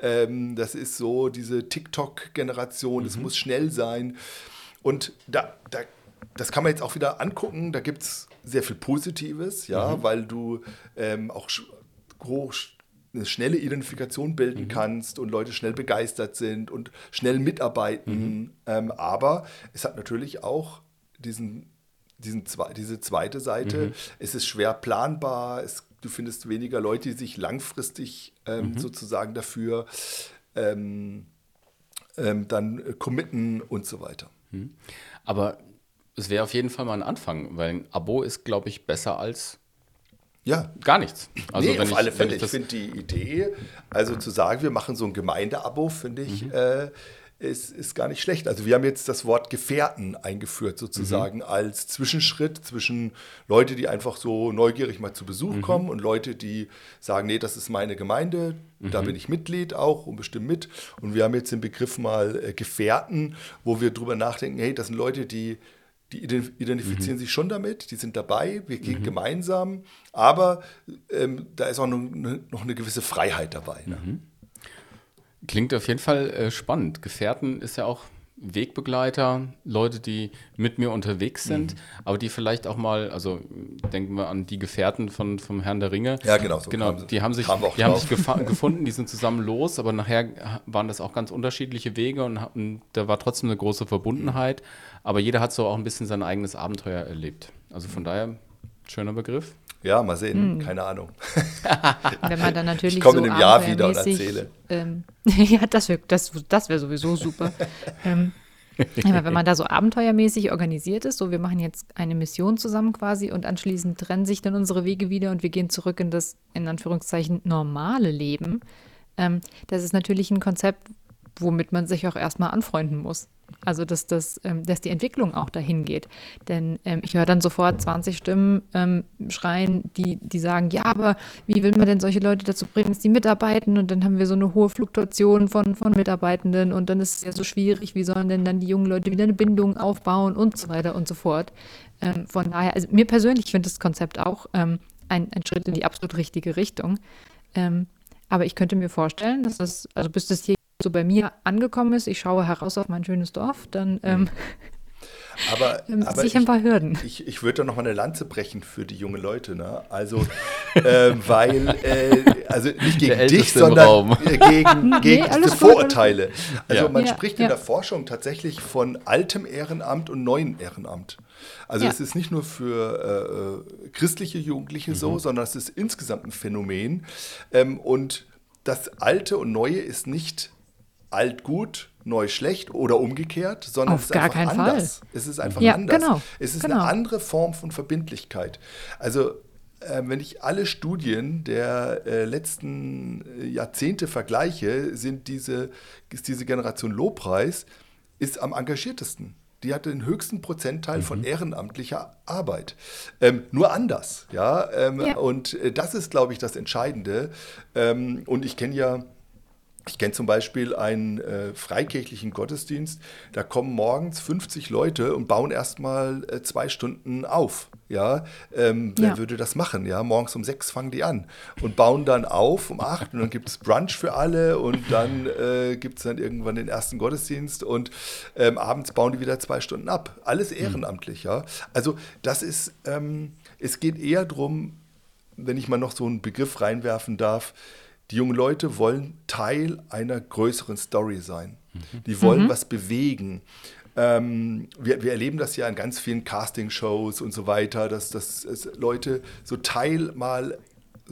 Speaker 1: Ähm, das ist so diese TikTok-Generation, es muss schnell sein. Und da, da, das kann man jetzt auch wieder angucken, da gibt es sehr viel Positives, ja, weil du ähm, auch hoch eine schnelle Identifikation bilden kannst und Leute schnell begeistert sind und schnell mitarbeiten. Ähm, aber es hat natürlich auch diesen, diesen diese zweite Seite. Es ist schwer planbar, es, du findest weniger Leute, die sich langfristig ähm, sozusagen dafür ähm, ähm, dann äh, committen und so weiter.
Speaker 2: Aber es wäre auf jeden Fall mal ein Anfang, weil ein Abo ist, glaube ich, besser als
Speaker 1: Ja.
Speaker 2: Gar nichts.
Speaker 1: Also nee, auf ich, alle Fälle. Ich, ich finde die Idee, also zu sagen, wir machen so ein Gemeindeabo, finde ich, mhm. äh, ist, ist gar nicht schlecht. Also wir haben jetzt das Wort Gefährten eingeführt sozusagen mhm. als Zwischenschritt zwischen Leute, die einfach so neugierig mal zu Besuch mhm. kommen und Leute, die sagen, nee, das ist meine Gemeinde, mhm. da bin ich Mitglied auch und bestimmt mit. Und wir haben jetzt den Begriff mal äh, Gefährten, wo wir drüber nachdenken, hey, das sind Leute, die die identifizieren mhm. sich schon damit, die sind dabei, wir gehen mhm. gemeinsam, aber ähm, da ist auch noch eine, noch eine gewisse Freiheit dabei. Ne? Mhm.
Speaker 2: Klingt auf jeden Fall äh, spannend. Gefährten ist ja auch Wegbegleiter, Leute, die mit mir unterwegs sind, mhm. aber die vielleicht auch mal, also denken wir an die Gefährten von, vom Herrn der Ringe.
Speaker 1: Ja, genau. So
Speaker 2: genau, die haben sich, die haben sich gefunden, die sind zusammen los, aber nachher waren das auch ganz unterschiedliche Wege und, und da war trotzdem eine große Verbundenheit. Aber jeder hat so auch ein bisschen sein eigenes Abenteuer erlebt. Also von daher, schöner Begriff.
Speaker 1: Ja, mal sehen, hm. keine Ahnung.
Speaker 3: Wenn man dann natürlich
Speaker 1: ich komme so in einem Jahr wieder und erzähle.
Speaker 3: Ähm, ja, das wäre das, das wär sowieso super. ähm, ja, wenn man da so abenteuermäßig organisiert ist, so wir machen jetzt eine Mission zusammen quasi und anschließend trennen sich dann unsere Wege wieder und wir gehen zurück in das, in Anführungszeichen, normale Leben. Ähm, das ist natürlich ein Konzept, womit man sich auch erstmal anfreunden muss. Also, dass, das, ähm, dass die Entwicklung auch dahin geht. Denn ähm, ich höre dann sofort 20 Stimmen ähm, schreien, die, die sagen, ja, aber wie will man denn solche Leute dazu bringen, dass die mitarbeiten? Und dann haben wir so eine hohe Fluktuation von, von Mitarbeitenden und dann ist es ja so schwierig, wie sollen denn dann die jungen Leute wieder eine Bindung aufbauen und so weiter und so fort. Ähm, von daher, also mir persönlich finde das Konzept auch ähm, ein, ein Schritt in die absolut richtige Richtung. Ähm, aber ich könnte mir vorstellen, dass das, also bis das hier so bei mir angekommen ist, ich schaue heraus auf mein schönes Dorf, dann ähm,
Speaker 1: aber, aber
Speaker 3: ich, ein paar Hürden.
Speaker 1: Ich, ich würde da noch mal eine Lanze brechen für die jungen Leute, ne? Also, äh, weil, äh, also nicht gegen dich, sondern äh, gegen, gegen nee, diese Vorurteile. Also ja. man ja, spricht in der Forschung tatsächlich von altem Ehrenamt und neuem Ehrenamt. Also es ist nicht nur für äh, äh, christliche Jugendliche mhm. so, sondern es ist insgesamt ein Phänomen. Ähm, und das Alte und Neue ist nicht alt gut, neu schlecht oder umgekehrt, sondern
Speaker 3: Auf es ist gar einfach anders. Fall.
Speaker 1: Es ist einfach ja, anders. Genau, es ist genau. eine andere Form von Verbindlichkeit. Also äh, wenn ich alle Studien der äh, letzten äh, Jahrzehnte vergleiche, sind diese, ist diese Generation Lobpreis ist am engagiertesten. Die hatte den höchsten Prozentteil mhm. von ehrenamtlicher Arbeit. Ähm, nur anders, ja. Ähm, ja. Und äh, das ist, glaube ich, das Entscheidende. Ähm, und ich kenne ja ich kenne zum Beispiel einen äh, freikirchlichen Gottesdienst, da kommen morgens 50 Leute und bauen erstmal äh, zwei Stunden auf. Ja, ähm, wer ja. würde das machen? Ja, morgens um sechs fangen die an und bauen dann auf um acht und dann gibt es Brunch für alle und dann äh, gibt es dann irgendwann den ersten Gottesdienst und ähm, abends bauen die wieder zwei Stunden ab. Alles mhm. ehrenamtlich, ja. Also das ist, ähm, es geht eher darum, wenn ich mal noch so einen Begriff reinwerfen darf, die jungen Leute wollen Teil einer größeren Story sein. Mhm. Die wollen mhm. was bewegen. Ähm, wir, wir, erleben das ja in ganz vielen Casting-Shows und so weiter, dass, dass, dass Leute so Teil mal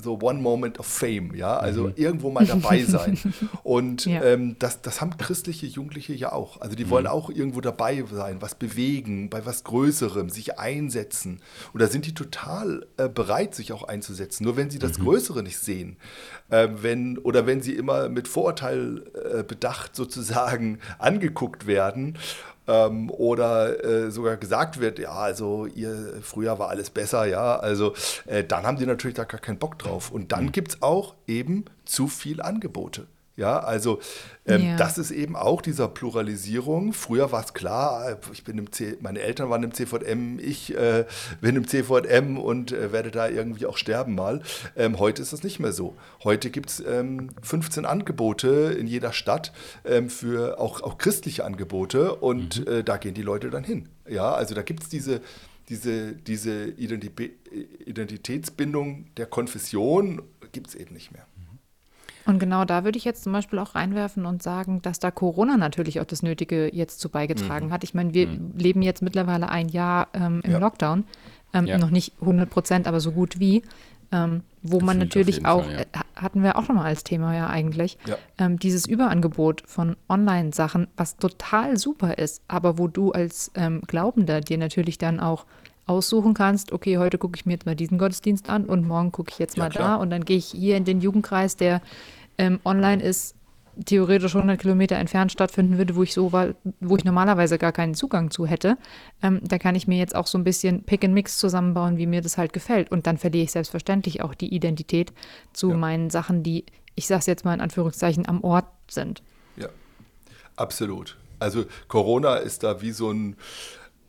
Speaker 1: so One Moment of Fame, ja, also mhm. irgendwo mal dabei sein. Und ja. ähm, das, das haben christliche Jugendliche ja auch. Also die mhm. wollen auch irgendwo dabei sein, was bewegen, bei was Größerem, sich einsetzen. Und da sind die total äh, bereit, sich auch einzusetzen. Nur wenn sie das mhm. Größere nicht sehen, äh, wenn, oder wenn sie immer mit Vorurteil äh, bedacht sozusagen angeguckt werden ähm, oder äh, sogar gesagt wird, ja, also ihr früher war alles besser, ja, also äh, dann haben die natürlich da gar keinen Bock drauf. Und dann mhm. gibt es auch eben zu viel Angebote. Ja, also ähm, ja. das ist eben auch dieser Pluralisierung. Früher war es klar, äh, ich bin im C meine Eltern waren im CVM, ich äh, bin im CVM und äh, werde da irgendwie auch sterben mal. Ähm, heute ist das nicht mehr so. Heute gibt es ähm, 15 Angebote in jeder Stadt ähm, für auch, auch christliche Angebote und mhm. äh, da gehen die Leute dann hin. Ja, also da gibt es diese diese, diese Identitätsbindung der Konfession gibt es eben nicht mehr.
Speaker 3: Und genau da würde ich jetzt zum Beispiel auch reinwerfen und sagen, dass da Corona natürlich auch das Nötige jetzt zu beigetragen mhm. hat. Ich meine, wir mhm. leben jetzt mittlerweile ein Jahr ähm, im ja. Lockdown, ähm, ja. noch nicht 100 Prozent, aber so gut wie. Ähm, wo man natürlich auch, Fall, ja. Äh, hatten wir auch schon mal als Thema ja eigentlich, ähm, dieses Überangebot von Online-Sachen, was total super ist, aber wo du als ähm, Glaubender dir natürlich dann auch aussuchen kannst, okay, heute gucke ich mir jetzt mal diesen Gottesdienst an und morgen gucke ich jetzt
Speaker 1: Ja,
Speaker 3: mal da
Speaker 1: klar.
Speaker 3: und dann gehe ich hier in den Jugendkreis, der ähm, online ist, theoretisch 100 Kilometer entfernt stattfinden würde, wo ich so war, wo ich normalerweise gar keinen Zugang zu hätte. Ähm, da kann ich mir jetzt auch so ein bisschen Pick and Mix zusammenbauen, wie mir das halt gefällt. Und dann verliere ich selbstverständlich auch die Identität zu
Speaker 1: Ja.
Speaker 3: meinen Sachen, die, ich sage es jetzt mal in Anführungszeichen, am Ort sind.
Speaker 1: Ja, absolut. Also Corona ist da wie so ein,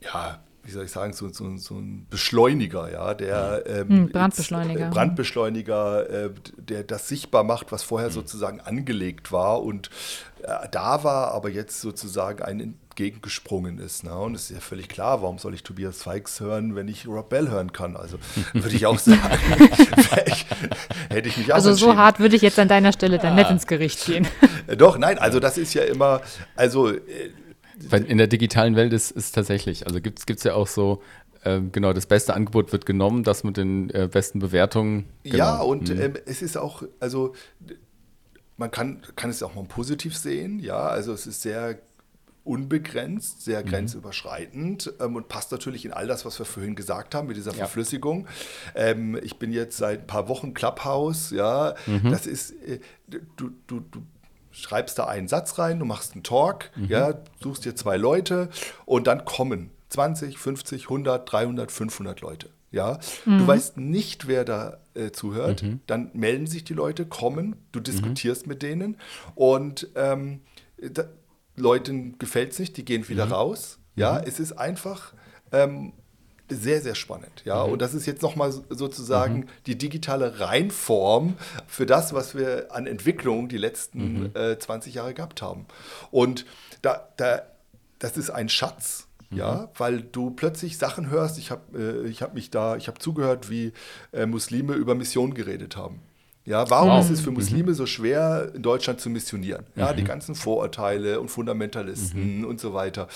Speaker 1: ja, wie soll ich sagen, so, so, so ein Beschleuniger, ja, der ähm,
Speaker 3: Hm, Brandbeschleuniger.
Speaker 1: Jetzt, äh, Brandbeschleuniger, äh, der das sichtbar macht, was vorher sozusagen angelegt war und äh, da war, aber jetzt sozusagen ein entgegengesprungen ist. Ne? Und es ist ja völlig klar, warum soll ich Tobias Fikes hören, wenn ich Rob Bell hören kann? Also würde ich auch sagen, vielleicht hätte ich mich auch
Speaker 3: Also so hart würde ich jetzt an deiner Stelle dann nicht ins Gericht gehen.
Speaker 1: Äh, Doch, nein, also das ist ja immer, also äh,
Speaker 2: in der digitalen Welt ist es tatsächlich, also gibt es ja auch so, ähm, genau, das beste Angebot wird genommen, das mit den äh, besten Bewertungen. Genau.
Speaker 1: Ja, und
Speaker 2: Mhm.
Speaker 1: ähm, es ist auch, also man kann, kann es auch mal positiv sehen, ja, also es ist sehr unbegrenzt, sehr
Speaker 2: Mhm.
Speaker 1: grenzüberschreitend ähm, und passt natürlich in all das, was wir vorhin gesagt haben mit dieser
Speaker 2: Ja.
Speaker 1: Verflüssigung. Ähm, ich bin jetzt seit ein paar Wochen Clubhouse, ja,
Speaker 2: Mhm.
Speaker 1: das ist, äh, du, du, du schreibst da einen Satz rein, du machst einen Talk,
Speaker 2: Mhm.
Speaker 1: ja, suchst dir zwei Leute und dann kommen 20, 50, 100, 300, 500 Leute. Ja, du weißt nicht, wer da äh, zuhört.
Speaker 2: Mhm.
Speaker 1: Dann melden sich die Leute, kommen, du diskutierst mit denen und ähm, da, Leuten gefällt es nicht, die gehen
Speaker 2: Mhm.
Speaker 1: wieder raus. Ja, es ist einfach ähm, sehr, sehr spannend. Ja,
Speaker 2: Mhm.
Speaker 1: und das ist jetzt nochmal sozusagen die digitale Reinform für das, was wir an Entwicklung die letzten
Speaker 2: Mhm.
Speaker 1: äh, 20 Jahre gehabt haben. Und da, da, das ist ein Schatz. Ja, weil du plötzlich Sachen hörst. Ich habe äh, ich hab mich da, ich habe zugehört, wie äh, Muslime über Mission geredet haben. Ja, warum
Speaker 2: Wow.
Speaker 1: ist es für Muslime so schwer, in Deutschland zu missionieren? Ja, die ganzen Vorurteile und Fundamentalisten und so weiter.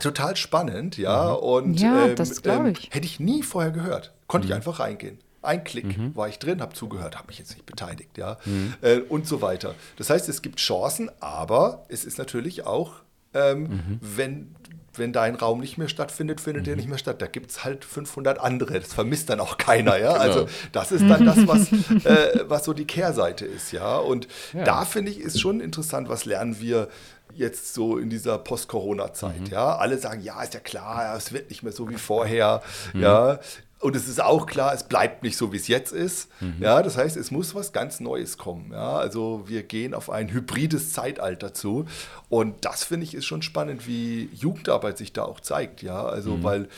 Speaker 1: Total spannend, ja. Und
Speaker 3: Ja,
Speaker 1: ähm,
Speaker 3: das glaub
Speaker 1: ähm,
Speaker 3: ich.
Speaker 1: hätte ich nie vorher gehört. Konnte ich einfach reingehen. Ein Klick war ich drin, habe zugehört, habe mich jetzt nicht beteiligt, ja. Äh, und so weiter. Das heißt, es gibt Chancen, aber es ist natürlich auch, ähm, wenn, wenn dein Raum nicht mehr stattfindet, findet der nicht mehr statt. Da gibt es halt 500 andere. Das vermisst dann auch keiner, ja. Also das ist dann das, was, äh, was so die Kehrseite ist, ja. Und
Speaker 2: Ja.
Speaker 1: da finde ich, ist schon interessant, was lernen wir jetzt so in dieser Post-Corona-Zeit. Ja, alle sagen, ja, ist ja klar, es wird nicht mehr so wie vorher. Ja, und es ist auch klar, es bleibt nicht so, wie es jetzt ist. Ja, das heißt, es muss was ganz Neues kommen. Ja, also wir gehen auf ein hybrides Zeitalter zu. Und das finde ich ist schon spannend, wie Jugendarbeit sich da auch zeigt. Ja, also weil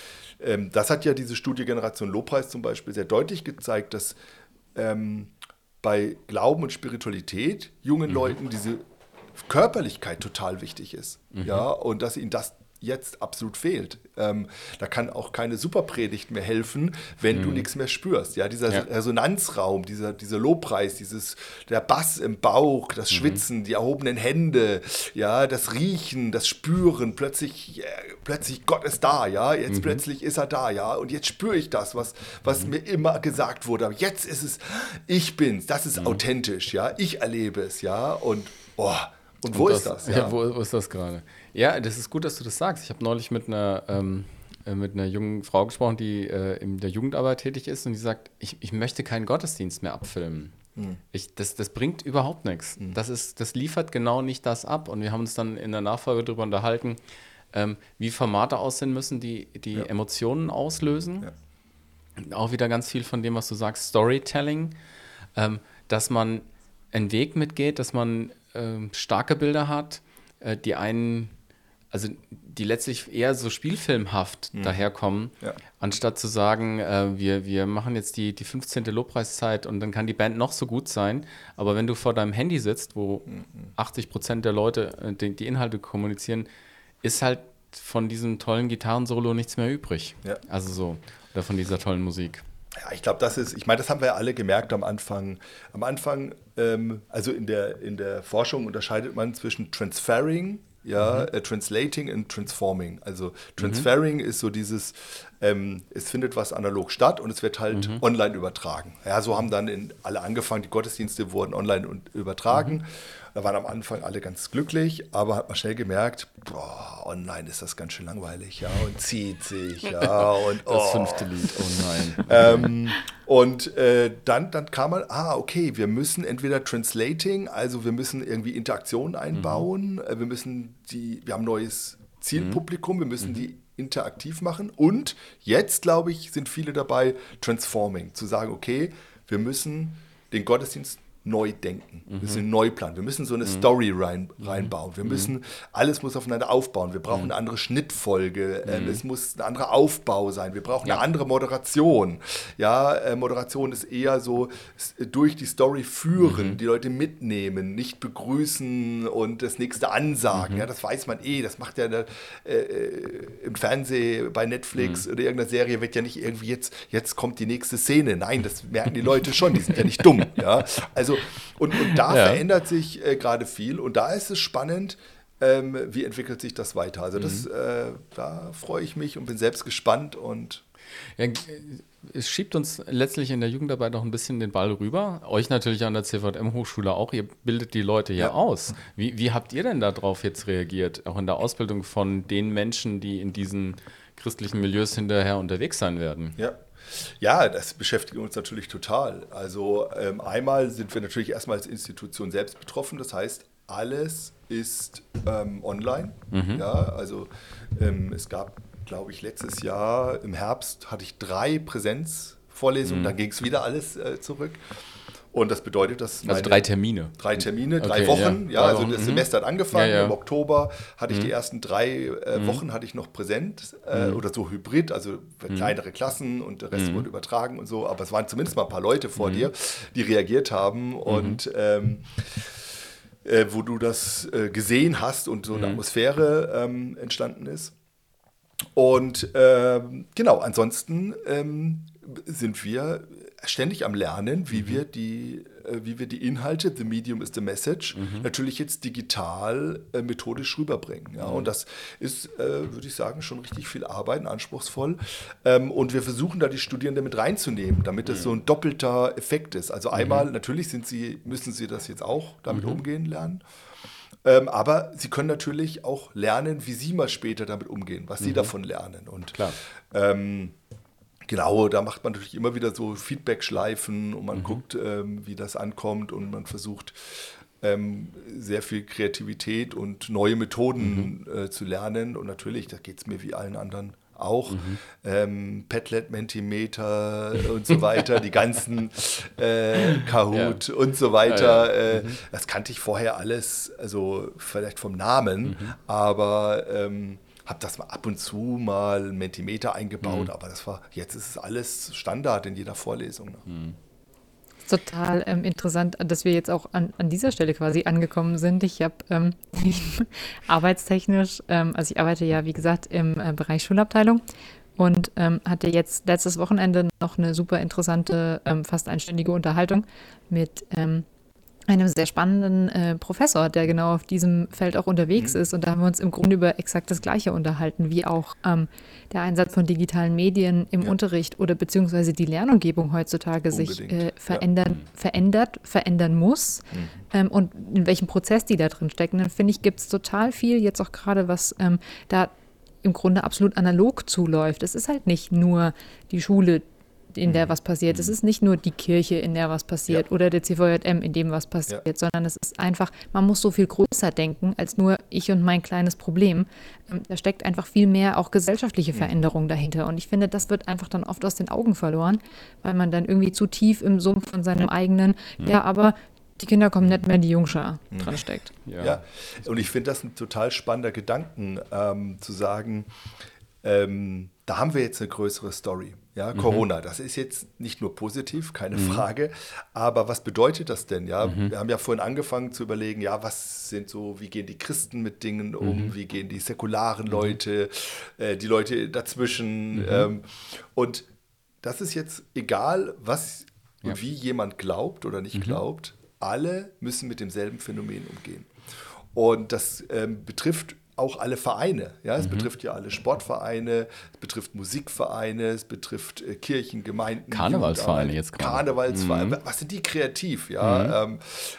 Speaker 1: ähm, das hat ja diese Studie Generation Lobpreis zum Beispiel sehr deutlich gezeigt, dass ähm, bei Glauben und Spiritualität jungen Leuten diese Körperlichkeit total wichtig ist. Ja, und dass ihnen das jetzt absolut fehlt. Ähm, da kann auch keine Superpredigt mehr helfen, wenn du nichts mehr spürst. Ja, dieser
Speaker 2: Ja.
Speaker 1: Resonanzraum, dieser, dieser Lobpreis, dieses, der Bass im Bauch, das Schwitzen, die erhobenen Hände, ja, das Riechen, das Spüren, plötzlich, äh, plötzlich Gott ist da, ja, jetzt plötzlich ist er da, ja, und jetzt spüre ich das, was, was mir immer gesagt wurde. Aber jetzt ist es, ich bin's, das ist authentisch, ja, ich erlebe es, ja, und, oh, und wo
Speaker 2: Und
Speaker 1: ist das?
Speaker 2: Ja, wo, wo ist das gerade? Ja, das ist gut, dass du das sagst. Ich habe neulich mit einer, ähm, äh, mit einer jungen Frau gesprochen, die äh, in der Jugendarbeit tätig ist und die sagt, ich, ich möchte keinen Gottesdienst mehr abfilmen.
Speaker 1: Hm.
Speaker 2: Ich, das, das bringt überhaupt nichts. Das, ist, das liefert genau nicht das ab. Und wir haben uns dann in der Nachfolge darüber unterhalten, ähm, wie Formate aussehen müssen, die, die
Speaker 1: Ja.
Speaker 2: Emotionen auslösen.
Speaker 1: Ja.
Speaker 2: Auch wieder ganz viel von dem, was du sagst, Storytelling, ähm, dass man einen Weg mitgeht, dass man ähm, starke Bilder hat, äh, die einen, also die letztlich eher so spielfilmhaft daherkommen,
Speaker 1: Ja.
Speaker 2: anstatt zu sagen, äh, wir, wir machen jetzt die, die 15. Lobpreiszeit und dann kann die Band noch so gut sein, aber wenn du vor deinem Handy sitzt, wo 80 Prozent der Leute äh, die, die Inhalte kommunizieren, ist halt von diesem tollen Gitarrensolo nichts mehr übrig.
Speaker 1: Ja.
Speaker 2: Also so, oder von dieser tollen Musik.
Speaker 1: Ja, ich glaube, das ist, ich meine, das haben wir ja alle gemerkt am Anfang. Am Anfang, ähm, also in der, in der Forschung unterscheidet man zwischen Transferring, ja, äh, Translating und Transforming. Also Transferring ist so dieses, ähm, es findet was analog statt und es wird halt online übertragen. Ja, so haben dann in, alle angefangen, die Gottesdienste wurden online und übertragen. Da waren am Anfang alle ganz glücklich, aber hat man schnell gemerkt, boah, online ist das ganz schön langweilig, ja, und zieht sich, ja, und
Speaker 2: Das
Speaker 1: oh.
Speaker 2: fünfte Lied, oh nein.
Speaker 1: Ähm, und äh, dann, dann kam man, ah, okay, wir müssen entweder Translating, also wir müssen irgendwie Interaktionen einbauen, äh, wir müssen die, wir haben ein neues Zielpublikum, wir müssen die interaktiv machen und jetzt, glaube ich, sind viele dabei, Transforming, zu sagen, okay, wir müssen den Gottesdienst neu denken. Wir müssen neu planen. Wir müssen so eine Story rein, reinbauen. Wir müssen, alles muss aufeinander aufbauen. Wir brauchen eine andere Schnittfolge. Ähm, es muss ein anderer Aufbau sein. Wir brauchen eine andere Moderation. Ja, äh, Moderation ist eher so durch die Story führen, die Leute mitnehmen, nicht begrüßen und das nächste ansagen. Ja, das weiß man eh. Das macht ja äh, äh, im Fernsehen bei Netflix oder irgendeiner Serie wird ja nicht irgendwie jetzt, jetzt kommt die nächste Szene. Nein, das merken die Leute schon. Die sind ja nicht dumm. Ja, also und, und da
Speaker 2: Ja.
Speaker 1: verändert sich äh, gerade viel und da ist es spannend. Ähm, wie entwickelt sich das weiter? Also das, äh, da freue ich mich und bin selbst gespannt und
Speaker 2: Ja, es schiebt uns letztlich in der Jugendarbeit noch ein bisschen den Ball rüber. Euch natürlich an der CVM-Hochschule auch. Ihr bildet die Leute ja,
Speaker 1: Ja.
Speaker 2: aus. Wie, wie habt ihr denn darauf jetzt reagiert? Auch in der Ausbildung von den Menschen, die in diesen christlichen Milieus hinterher unterwegs sein werden?
Speaker 1: Ja. Ja, das beschäftigt uns natürlich total. Also ähm, einmal sind wir natürlich erstmal als Institution selbst betroffen. Das heißt, alles ist ähm, online. Ja, also ähm, es gab, glaube ich, letztes Jahr im Herbst hatte ich drei Präsenzvorlesungen. Dann ging es wieder alles äh, zurück. Und das bedeutet, dass
Speaker 2: Also drei Termine.
Speaker 1: Drei Termine, drei
Speaker 2: Okay,
Speaker 1: Wochen.
Speaker 2: ja.
Speaker 1: Ja, also
Speaker 2: Wochen,
Speaker 1: das
Speaker 2: mhm.
Speaker 1: Semester hat angefangen.
Speaker 2: Ja, ja.
Speaker 1: Im Oktober hatte ich die ersten drei äh, Wochen hatte ich noch präsent äh, oder so hybrid, also kleinere Klassen und der Rest wurde übertragen und so. Aber es waren zumindest mal ein paar Leute vor dir, die reagiert haben und ähm, äh, wo du das äh, gesehen hast und so eine Atmosphäre ähm, entstanden ist. Und ähm, genau, ansonsten ähm, sind wir ständig am Lernen, wie wir die, äh, wie wir die Inhalte, the medium is the message, natürlich jetzt digital äh, methodisch rüberbringen. Ja? Und das ist, äh, würde ich sagen, schon richtig viel Arbeit, und anspruchsvoll. Ähm, und wir versuchen da die Studierenden mit reinzunehmen, damit es so ein doppelter Effekt ist. Also einmal, natürlich sind sie, müssen sie das jetzt auch damit umgehen lernen. Ähm, aber sie können natürlich auch lernen, wie sie mal später damit umgehen, was sie davon lernen. Und
Speaker 2: Klar.
Speaker 1: Ähm, genau, da macht man natürlich immer wieder so Feedback-Schleifen und man guckt, ähm, wie das ankommt und man versucht ähm, sehr viel Kreativität und neue Methoden äh, zu lernen. Und natürlich, da geht es mir wie allen anderen auch. Ähm, Padlet, Mentimeter und so weiter, die ganzen äh, Kahoot und so weiter. Äh, Das kannte ich vorher alles, also vielleicht vom Namen, aber ähm, habe das mal ab und zu mal Mentimeter eingebaut, aber das war, jetzt ist es alles Standard in jeder Vorlesung. Ne?
Speaker 3: total ähm, interessant, dass wir jetzt auch an, an dieser Stelle quasi angekommen sind. Ich habe ähm, arbeitstechnisch, ähm, also ich arbeite ja, wie gesagt, im äh, Bereich Schulabteilung und ähm, hatte jetzt letztes Wochenende noch eine super interessante, ähm, fast einstündige Unterhaltung mit ähm, einem sehr spannenden äh, Professor, der genau auf diesem Feld auch unterwegs ist. Und da haben wir uns im Grunde über exakt das Gleiche unterhalten, wie auch ähm, der Einsatz von digitalen Medien im
Speaker 1: Ja.
Speaker 3: Unterricht oder beziehungsweise die Lernumgebung heutzutage sich
Speaker 1: Unbedingt,
Speaker 3: äh,
Speaker 1: ja.
Speaker 3: verändern, verändert, verändern muss ähm, und in welchem Prozess die da drin stecken. Dann finde ich, gibt es total viel jetzt auch gerade, was ähm, da im Grunde absolut analog zuläuft. Es ist halt nicht nur die Schule, in der was passiert. Es ist nicht nur die Kirche, in der was passiert
Speaker 1: Ja.
Speaker 3: oder der CVJM, in dem was passiert, sondern es ist einfach, man muss so viel größer denken als nur ich und mein kleines Problem. Ähm, Da steckt einfach viel mehr auch gesellschaftliche Veränderung dahinter. Und ich finde, das wird einfach dann oft aus den Augen verloren, weil man dann irgendwie zu tief im Sumpf von seinem eigenen, ja, aber die Kinder kommen nicht mehr, die Jungschar dran steckt.
Speaker 1: Ja. Und ich finde das ein total spannender Gedanken, ähm, zu sagen, ähm, da haben wir jetzt eine größere Story. Ja, Corona, das ist jetzt nicht nur positiv, keine Frage, aber was bedeutet das denn? Ja, wir haben ja vorhin angefangen zu überlegen, ja, was sind so, wie gehen die Christen mit Dingen um, wie gehen die säkularen Leute, äh, die Leute dazwischen. Ähm, und das ist jetzt egal, was und
Speaker 2: Ja.
Speaker 1: wie jemand glaubt oder nicht glaubt, alle müssen mit demselben Phänomen umgehen. Und das ähm, betrifft auch alle Vereine. Ja, es betrifft ja alle Sportvereine, es betrifft Musikvereine, es betrifft äh, Kirchen, Gemeinden,
Speaker 2: Karnevalsvereine jetzt gerade.
Speaker 1: Karnevalsvereine. Was sind die kreativ? Ja, ähm,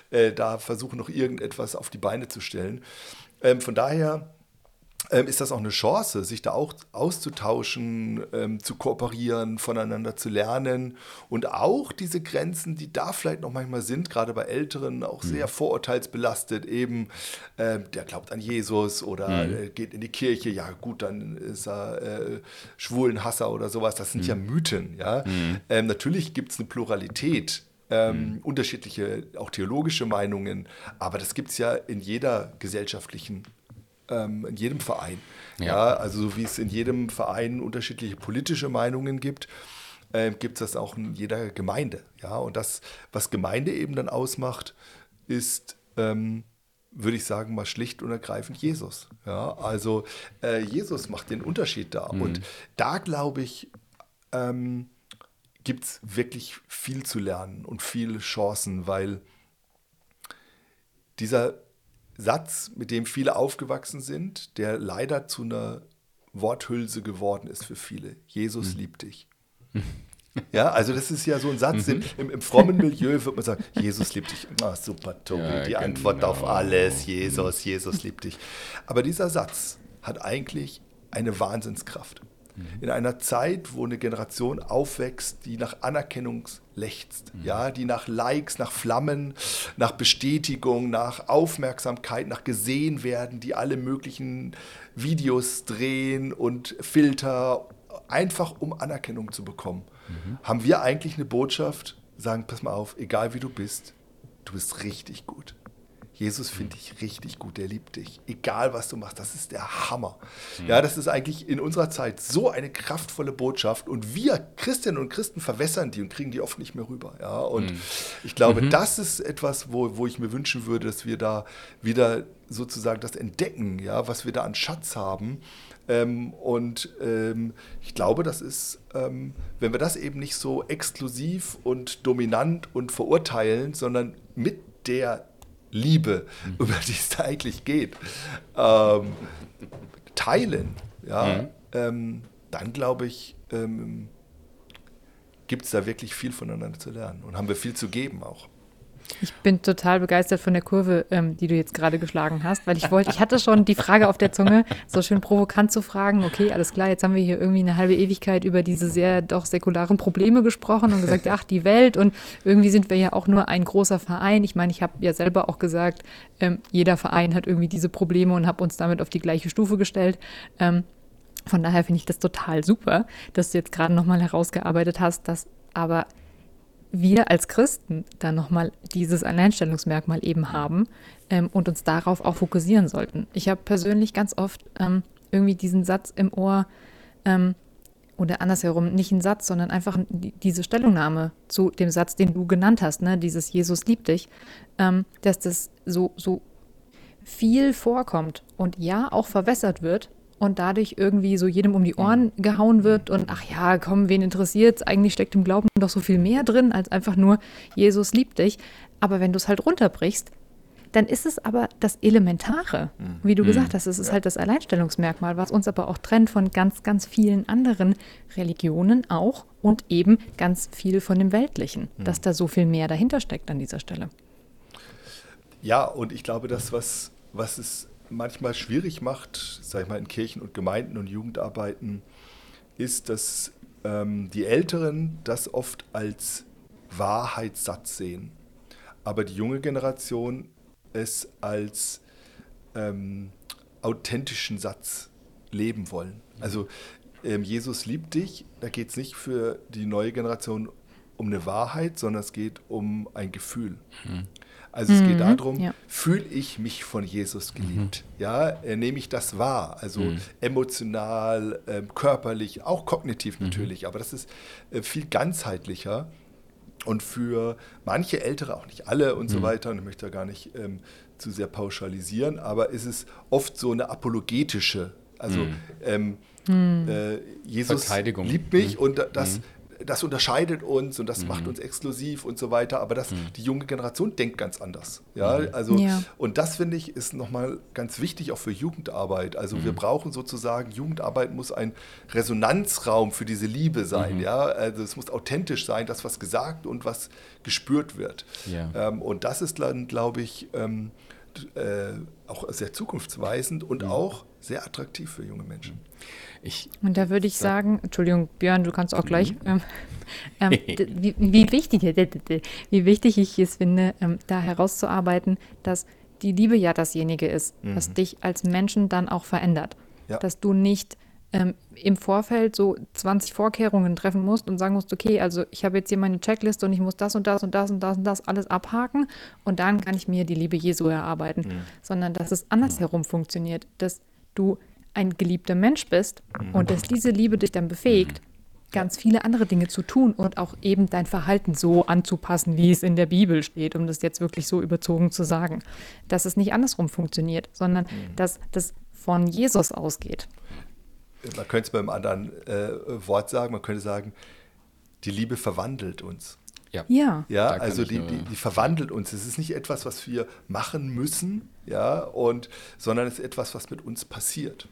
Speaker 1: äh, da versuchen noch irgendetwas auf die Beine zu stellen. Ähm, von daher ähm, ist das auch eine Chance, sich da auch auszutauschen, ähm, zu kooperieren, voneinander zu lernen? Und auch diese Grenzen, die da vielleicht noch manchmal sind, gerade bei Älteren, auch sehr vorurteilsbelastet, eben äh, der glaubt an Jesus oder äh, geht in die Kirche, ja gut, dann ist er äh, Schwulenhasser oder sowas, das sind ja Mythen. Ja? Ähm, natürlich gibt es eine Pluralität ähm, unterschiedliche, auch theologische Meinungen, aber das gibt es ja in jeder gesellschaftlichen, ähm, in jedem Verein. Ja.
Speaker 2: Ja.
Speaker 1: also so wie es in jedem Verein unterschiedliche politische Meinungen gibt, ähm, gibt es das auch in jeder Gemeinde. Ja, und das, was Gemeinde eben dann ausmacht, ist, ähm, würde ich sagen, mal schlicht und ergreifend Jesus. Ja, also äh, Jesus macht den Unterschied da. Und da glaube ich, ähm, gibt es wirklich viel zu lernen und viele Chancen, weil dieser Satz, mit dem viele aufgewachsen sind, der leider zu einer Worthülse geworden ist für viele. Jesus liebt dich. Ja, also das ist ja so ein Satz, im, im, im frommen Milieu wird man sagen, Jesus liebt dich. Ah, super, Tobi,
Speaker 2: Ja,
Speaker 1: die Antwort
Speaker 2: genau.
Speaker 1: auf alles, Jesus, Jesus liebt dich. Aber dieser Satz hat eigentlich eine Wahnsinnskraft. In einer Zeit, wo eine Generation aufwächst, die nach Anerkennung lechzt, ja, die nach Likes, nach Flammen, nach Bestätigung, nach Aufmerksamkeit, nach gesehen werden, die alle möglichen Videos drehen und Filter, einfach um Anerkennung zu bekommen, haben wir eigentlich eine Botschaft, sagen, pass mal auf, egal wie du bist, du bist richtig gut. Jesus finde ich richtig gut, der liebt dich. Egal was du machst, das ist der Hammer. Ja, das ist eigentlich in unserer Zeit so eine kraftvolle Botschaft und wir Christinnen und Christen verwässern die und kriegen die oft nicht mehr rüber. Ja, und ich glaube, das ist etwas, wo, wo ich mir wünschen würde, dass wir da wieder sozusagen das entdecken, ja, was wir da an Schatz haben. Ähm, und ähm, ich glaube, das ist, ähm, wenn wir das eben nicht so exklusiv und dominant und verurteilen, sondern mit der Liebe, über die es da eigentlich geht, ähm, teilen, ja, ähm, dann glaube ich, ähm, gibt es da wirklich viel voneinander zu lernen und haben wir viel zu geben auch.
Speaker 3: Ich bin total begeistert von der Kurve, ähm, die du jetzt gerade geschlagen hast, weil ich wollte, ich hatte schon die Frage auf der Zunge, so schön provokant zu fragen, okay, alles klar, jetzt haben wir hier irgendwie eine halbe Ewigkeit über diese sehr doch säkularen Probleme gesprochen und gesagt, ach, die Welt und irgendwie sind wir ja auch nur ein großer Verein. Ich meine, ich habe ja selber auch gesagt, ähm, jeder Verein hat irgendwie diese Probleme und habe uns damit auf die gleiche Stufe gestellt. Ähm, von daher finde ich das total super, dass du jetzt gerade nochmal herausgearbeitet hast, dass aber wir als Christen dann nochmal dieses Alleinstellungsmerkmal eben haben ähm, und uns darauf auch fokussieren sollten. Ich habe persönlich ganz oft ähm, irgendwie diesen Satz im Ohr, ähm, oder andersherum, nicht ein Satz, sondern einfach die- diese Stellungnahme zu dem Satz, den du genannt hast, ne? dieses Jesus liebt dich, ähm, dass das so, so viel vorkommt und ja auch verwässert wird und dadurch irgendwie so jedem um die Ohren gehauen wird und ach ja, komm, wen interessiert's? Eigentlich steckt im Glauben doch so viel mehr drin als einfach nur Jesus liebt dich. Aber wenn du es halt runterbrichst, dann ist es aber das Elementare, wie du gesagt hast. Es ist halt das Alleinstellungsmerkmal, was uns aber auch trennt von ganz, ganz vielen anderen Religionen auch und eben ganz viel von dem Weltlichen, dass da so viel mehr dahinter steckt an dieser Stelle.
Speaker 1: Ja, und ich glaube, das, was, was es manchmal schwierig macht, sag ich mal, in Kirchen und Gemeinden und Jugendarbeiten, ist, dass ähm, die Älteren das oft als Wahrheitssatz sehen, aber die junge Generation es als ähm, authentischen Satz leben wollen. Also ähm, Jesus liebt dich, da geht es nicht für die neue Generation um eine Wahrheit, sondern es geht um ein Gefühl. Also es geht darum,
Speaker 3: ja.
Speaker 1: fühle ich mich von Jesus geliebt? Ja, äh, nehme ich das wahr? Also emotional, ähm, körperlich, auch kognitiv natürlich, aber das ist äh, viel ganzheitlicher. Und für manche Ältere, auch nicht alle und so weiter, und ich möchte da gar nicht ähm, zu sehr pauschalisieren, aber ist es oft so eine apologetische, also ähm, äh, Jesus liebt mich und da- das, das unterscheidet uns und das
Speaker 2: Mhm.
Speaker 1: macht uns exklusiv und so weiter. Aber das, die junge Generation denkt ganz anders. Ja,
Speaker 2: Mhm.
Speaker 1: also,
Speaker 3: Ja.
Speaker 1: und das finde ich ist nochmal ganz wichtig auch für Jugendarbeit. Also
Speaker 2: Mhm.
Speaker 1: wir brauchen sozusagen, Jugendarbeit muss ein Resonanzraum für diese Liebe sein.
Speaker 2: Mhm.
Speaker 1: Ja, also es muss authentisch sein, das, was gesagt und was gespürt wird.
Speaker 2: Ja.
Speaker 1: Ähm, und das ist dann, glaube ich, ähm, äh, auch sehr zukunftsweisend und
Speaker 2: Mhm.
Speaker 1: auch sehr attraktiv für junge Menschen.
Speaker 2: Ich,
Speaker 3: Und da würde ich sagen, Entschuldigung, Björn, du kannst auch gleich,
Speaker 2: Mhm.
Speaker 3: ähm, ähm, d- wie, wie, wichtig, wie wichtig ich es finde, ähm, da herauszuarbeiten, dass die Liebe ja dasjenige ist, was dich als Menschen dann auch verändert.
Speaker 1: Mhm. Ja.
Speaker 3: Dass du nicht ähm, im Vorfeld so 20 Vorkehrungen treffen musst und sagen musst, okay, also ich habe jetzt hier meine Checkliste und ich muss das und das und das und das und das alles abhaken und dann kann ich mir die Liebe Jesu erarbeiten,
Speaker 1: Mhm.
Speaker 3: sondern dass es andersherum funktioniert, dass du ein geliebter Mensch bist und dass diese Liebe dich dann befähigt, ganz viele andere Dinge zu tun und auch eben dein Verhalten so anzupassen, wie es in der Bibel steht, um das jetzt wirklich so überzogen zu sagen. Dass es nicht andersrum funktioniert, sondern dass das von Jesus ausgeht.
Speaker 1: Man könnte es beim anderen äh, Wort sagen, man könnte sagen, die Liebe verwandelt uns.
Speaker 2: ja.
Speaker 3: Ja.
Speaker 1: Ja, also die,
Speaker 2: nur-
Speaker 1: die, die verwandelt uns. Es ist nicht etwas, was wir machen müssen, ja, und, sondern es ist etwas, was mit uns passiert.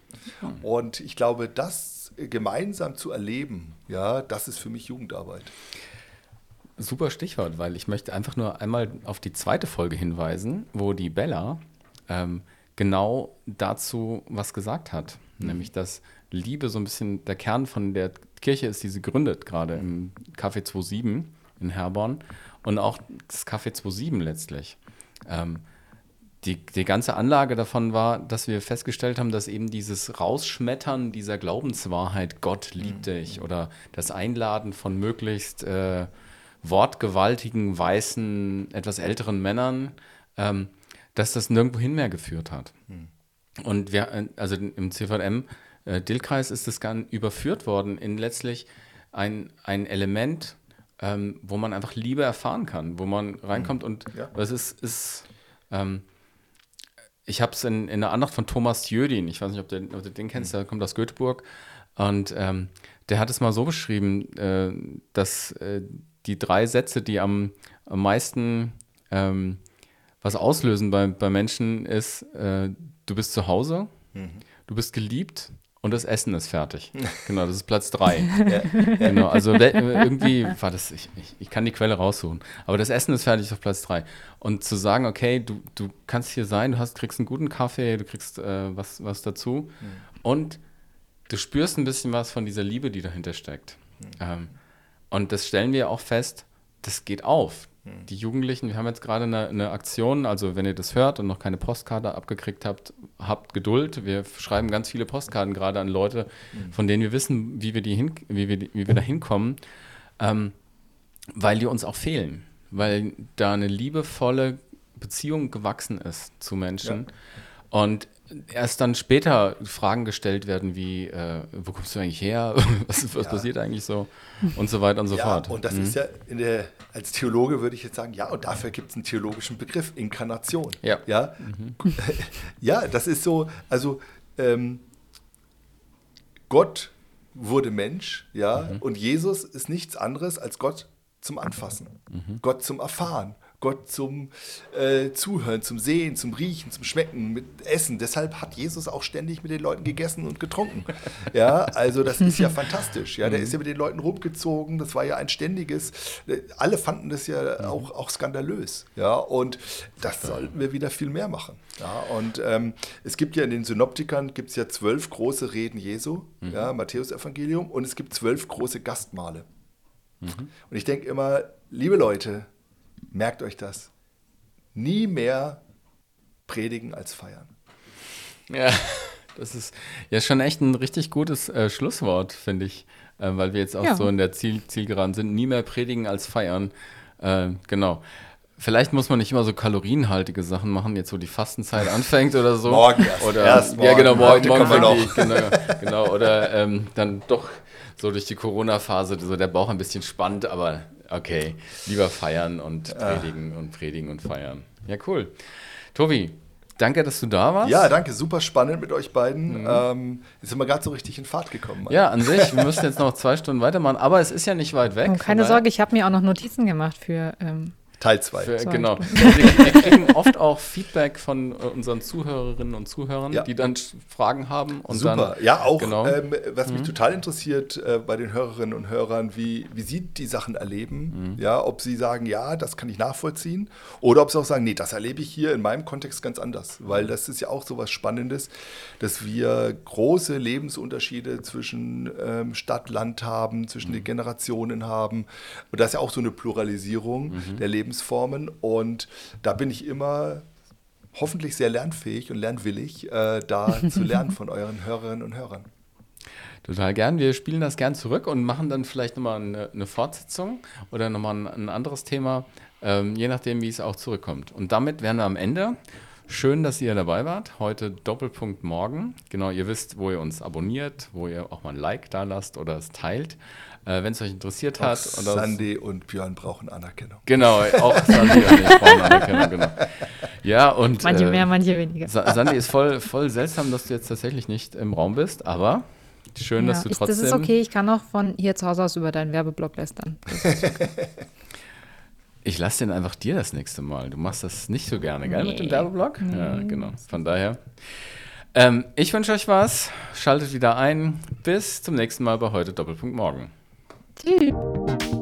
Speaker 1: Und ich glaube, das gemeinsam zu erleben, ja, das ist für mich Jugendarbeit.
Speaker 2: Super Stichwort, weil ich möchte einfach nur einmal auf die zweite Folge hinweisen, wo die Bella ähm, genau dazu was gesagt hat. Nämlich, dass Liebe so ein bisschen der Kern von der Kirche ist, die sie gründet, gerade im Café 27 in Herborn und auch das Café 27 letztlich. Ähm, die, die ganze Anlage davon war, dass wir festgestellt haben, dass eben dieses Rausschmettern dieser Glaubenswahrheit, Gott liebt dich, oder das Einladen von möglichst äh, wortgewaltigen, weißen, etwas älteren Männern, ähm, dass das nirgendwohin mehr geführt hat. Und wir, äh, also im CVM äh, Dillkreis ist das dann überführt worden in letztlich ein, ein Element, ähm, wo man einfach Liebe erfahren kann, wo man reinkommt und
Speaker 1: Ja.
Speaker 2: das ist, ist ähm, ich habe es in, in der Andacht von Thomas Jödin, ich weiß nicht, ob du, ob du den kennst, der kommt aus Göteborg und ähm, der hat es mal so beschrieben, äh, dass äh, die drei Sätze, die am, am meisten ähm, was auslösen bei, bei Menschen, ist, äh, du bist zu Hause, du bist geliebt und das Essen ist fertig. Genau, das ist Platz drei. Genau, also irgendwie war das, ich, ich, ich kann die Quelle raussuchen, aber das Essen ist fertig auf Platz drei. Und zu sagen, okay, du, du kannst hier sein, du hast, kriegst einen guten Kaffee, du kriegst äh, was, was dazu und du spürst ein bisschen was von dieser Liebe, die dahinter steckt. Ähm, und das stellen wir auch fest, das geht auf. Die Jugendlichen, wir haben jetzt gerade eine, eine Aktion, also wenn ihr das hört und noch keine Postkarte abgekriegt habt, habt Geduld. Wir schreiben ganz viele Postkarten gerade an Leute, von denen wir wissen, wie wir, die hin, wie wir, die- wie wir da hinkommen, ähm, weil die uns auch fehlen. Weil da eine liebevolle Beziehung gewachsen ist zu Menschen. Und erst dann später Fragen gestellt werden wie, äh, wo kommst du eigentlich her? was was
Speaker 1: Ja.
Speaker 2: passiert eigentlich so? Und so weiter und so
Speaker 1: ja,
Speaker 2: fort.
Speaker 1: und das
Speaker 2: Mhm.
Speaker 1: ist ja der, als Theologe würde ich jetzt sagen, ja, und dafür gibt es einen theologischen Begriff, Inkarnation.
Speaker 2: Ja.
Speaker 1: Ja, ja das ist so, also ähm, Gott wurde Mensch, ja,
Speaker 2: Mhm.
Speaker 1: und Jesus ist nichts anderes als Gott zum Anfassen,
Speaker 2: Mhm.
Speaker 1: Gott zum Erfahren, Gott zum äh, Zuhören, zum Sehen, zum Riechen, zum Schmecken, mit Essen. Deshalb hat Jesus auch ständig mit den Leuten gegessen und getrunken. Ja, also das ist ja fantastisch. Ja, der ist ja mit den Leuten rumgezogen. Das war ja ein ständiges. Alle fanden das ja auch, auch skandalös. Ja, und das sollten wir wieder viel mehr machen. Ja, und ähm, es gibt ja in den Synoptikern gibt es ja zwölf große Reden Jesu, ja, Matthäus-Evangelium, und es gibt zwölf große Gastmale. Und ich denke immer, liebe Leute, merkt euch das. Nie mehr predigen als feiern.
Speaker 2: Ja, das ist ja schon echt ein richtig gutes äh, Schlusswort, finde ich, äh, weil wir jetzt auch
Speaker 3: Ja.
Speaker 2: so in der Ziel, Zielgeraden sind. Nie mehr predigen als feiern. Äh, genau. Vielleicht muss man nicht immer so kalorienhaltige Sachen machen, jetzt wo die Fastenzeit anfängt oder so.
Speaker 1: Morgen erst.
Speaker 2: Oder,
Speaker 1: Erst
Speaker 2: Ja, genau,
Speaker 1: morgen.
Speaker 2: morgen, morgen
Speaker 1: wir
Speaker 2: fängt die, genau, genau. Oder ähm, dann doch so durch die Corona-Phase so der Bauch ein bisschen spannt, aber okay, lieber feiern und predigen und predigen und feiern. Ja, cool. Tobi, danke, dass du da warst.
Speaker 1: Ja, danke, super spannend mit euch beiden. Mhm. Ähm, jetzt sind wir gerade so richtig in Fahrt gekommen.
Speaker 2: Mann. Ja, an sich, wir müssen jetzt noch zwei Stunden weitermachen, aber es ist ja nicht weit weg.
Speaker 3: Und keine Sorge, ich habe mir auch noch Notizen gemacht für ähm,
Speaker 1: Teil 2.
Speaker 2: Genau. wir, wir, kriegen oft auch Feedback von äh, unseren Zuhörerinnen und Zuhörern, ja. die dann Fragen haben. Und
Speaker 1: Super.
Speaker 2: Dann,
Speaker 1: ja, auch, genau. ähm, was mich mhm. total interessiert äh, bei den Hörerinnen und Hörern, wie, wie sie die Sachen erleben. Mhm. Ja, ob sie sagen, ja, das kann ich nachvollziehen. Oder ob sie auch sagen, nee, das erlebe ich hier in meinem Kontext ganz anders. Weil das ist ja auch so was Spannendes, dass wir große Lebensunterschiede zwischen ähm, Stadt, Land haben, zwischen mhm. den Generationen haben. Und das ist ja auch so eine Pluralisierung mhm. der Lebens Lebensformen und da bin ich immer hoffentlich sehr lernfähig und lernwillig, äh, da zu lernen von euren Hörerinnen und Hörern.
Speaker 2: Total gern. Wir spielen das gern zurück und machen dann vielleicht nochmal eine, eine Fortsetzung oder nochmal ein, ein anderes Thema, ähm, je nachdem, wie es auch zurückkommt. Und damit wären wir am Ende. Schön, dass ihr dabei wart. Heute Doppelpunkt morgen. Genau, ihr wisst, wo ihr uns abonniert, wo ihr auch mal ein Like da lasst oder es teilt. Äh, Wenn es euch interessiert hat.
Speaker 1: Auch Sandy und Björn brauchen Anerkennung.
Speaker 2: Genau, auch Sandy und ich brauchen Anerkennung, genau. Ja, und.
Speaker 3: Manche äh, mehr, manche weniger.
Speaker 2: Sandy ist voll, voll seltsam, dass du jetzt tatsächlich nicht im Raum bist, aber schön, ja, dass du ist, trotzdem.
Speaker 3: Das ist okay, ich kann auch von hier zu Hause aus über deinen Werbeblock lästern. Okay.
Speaker 2: Ich lasse den einfach dir das nächste Mal. Du machst das nicht so gerne, gell, nee. mit dem Werbeblock? Nee. Ja, genau. Von daher. Ähm, ich wünsche euch was. Schaltet wieder ein. Bis zum nächsten Mal bei heute Doppelpunkt Morgen. Tschüss.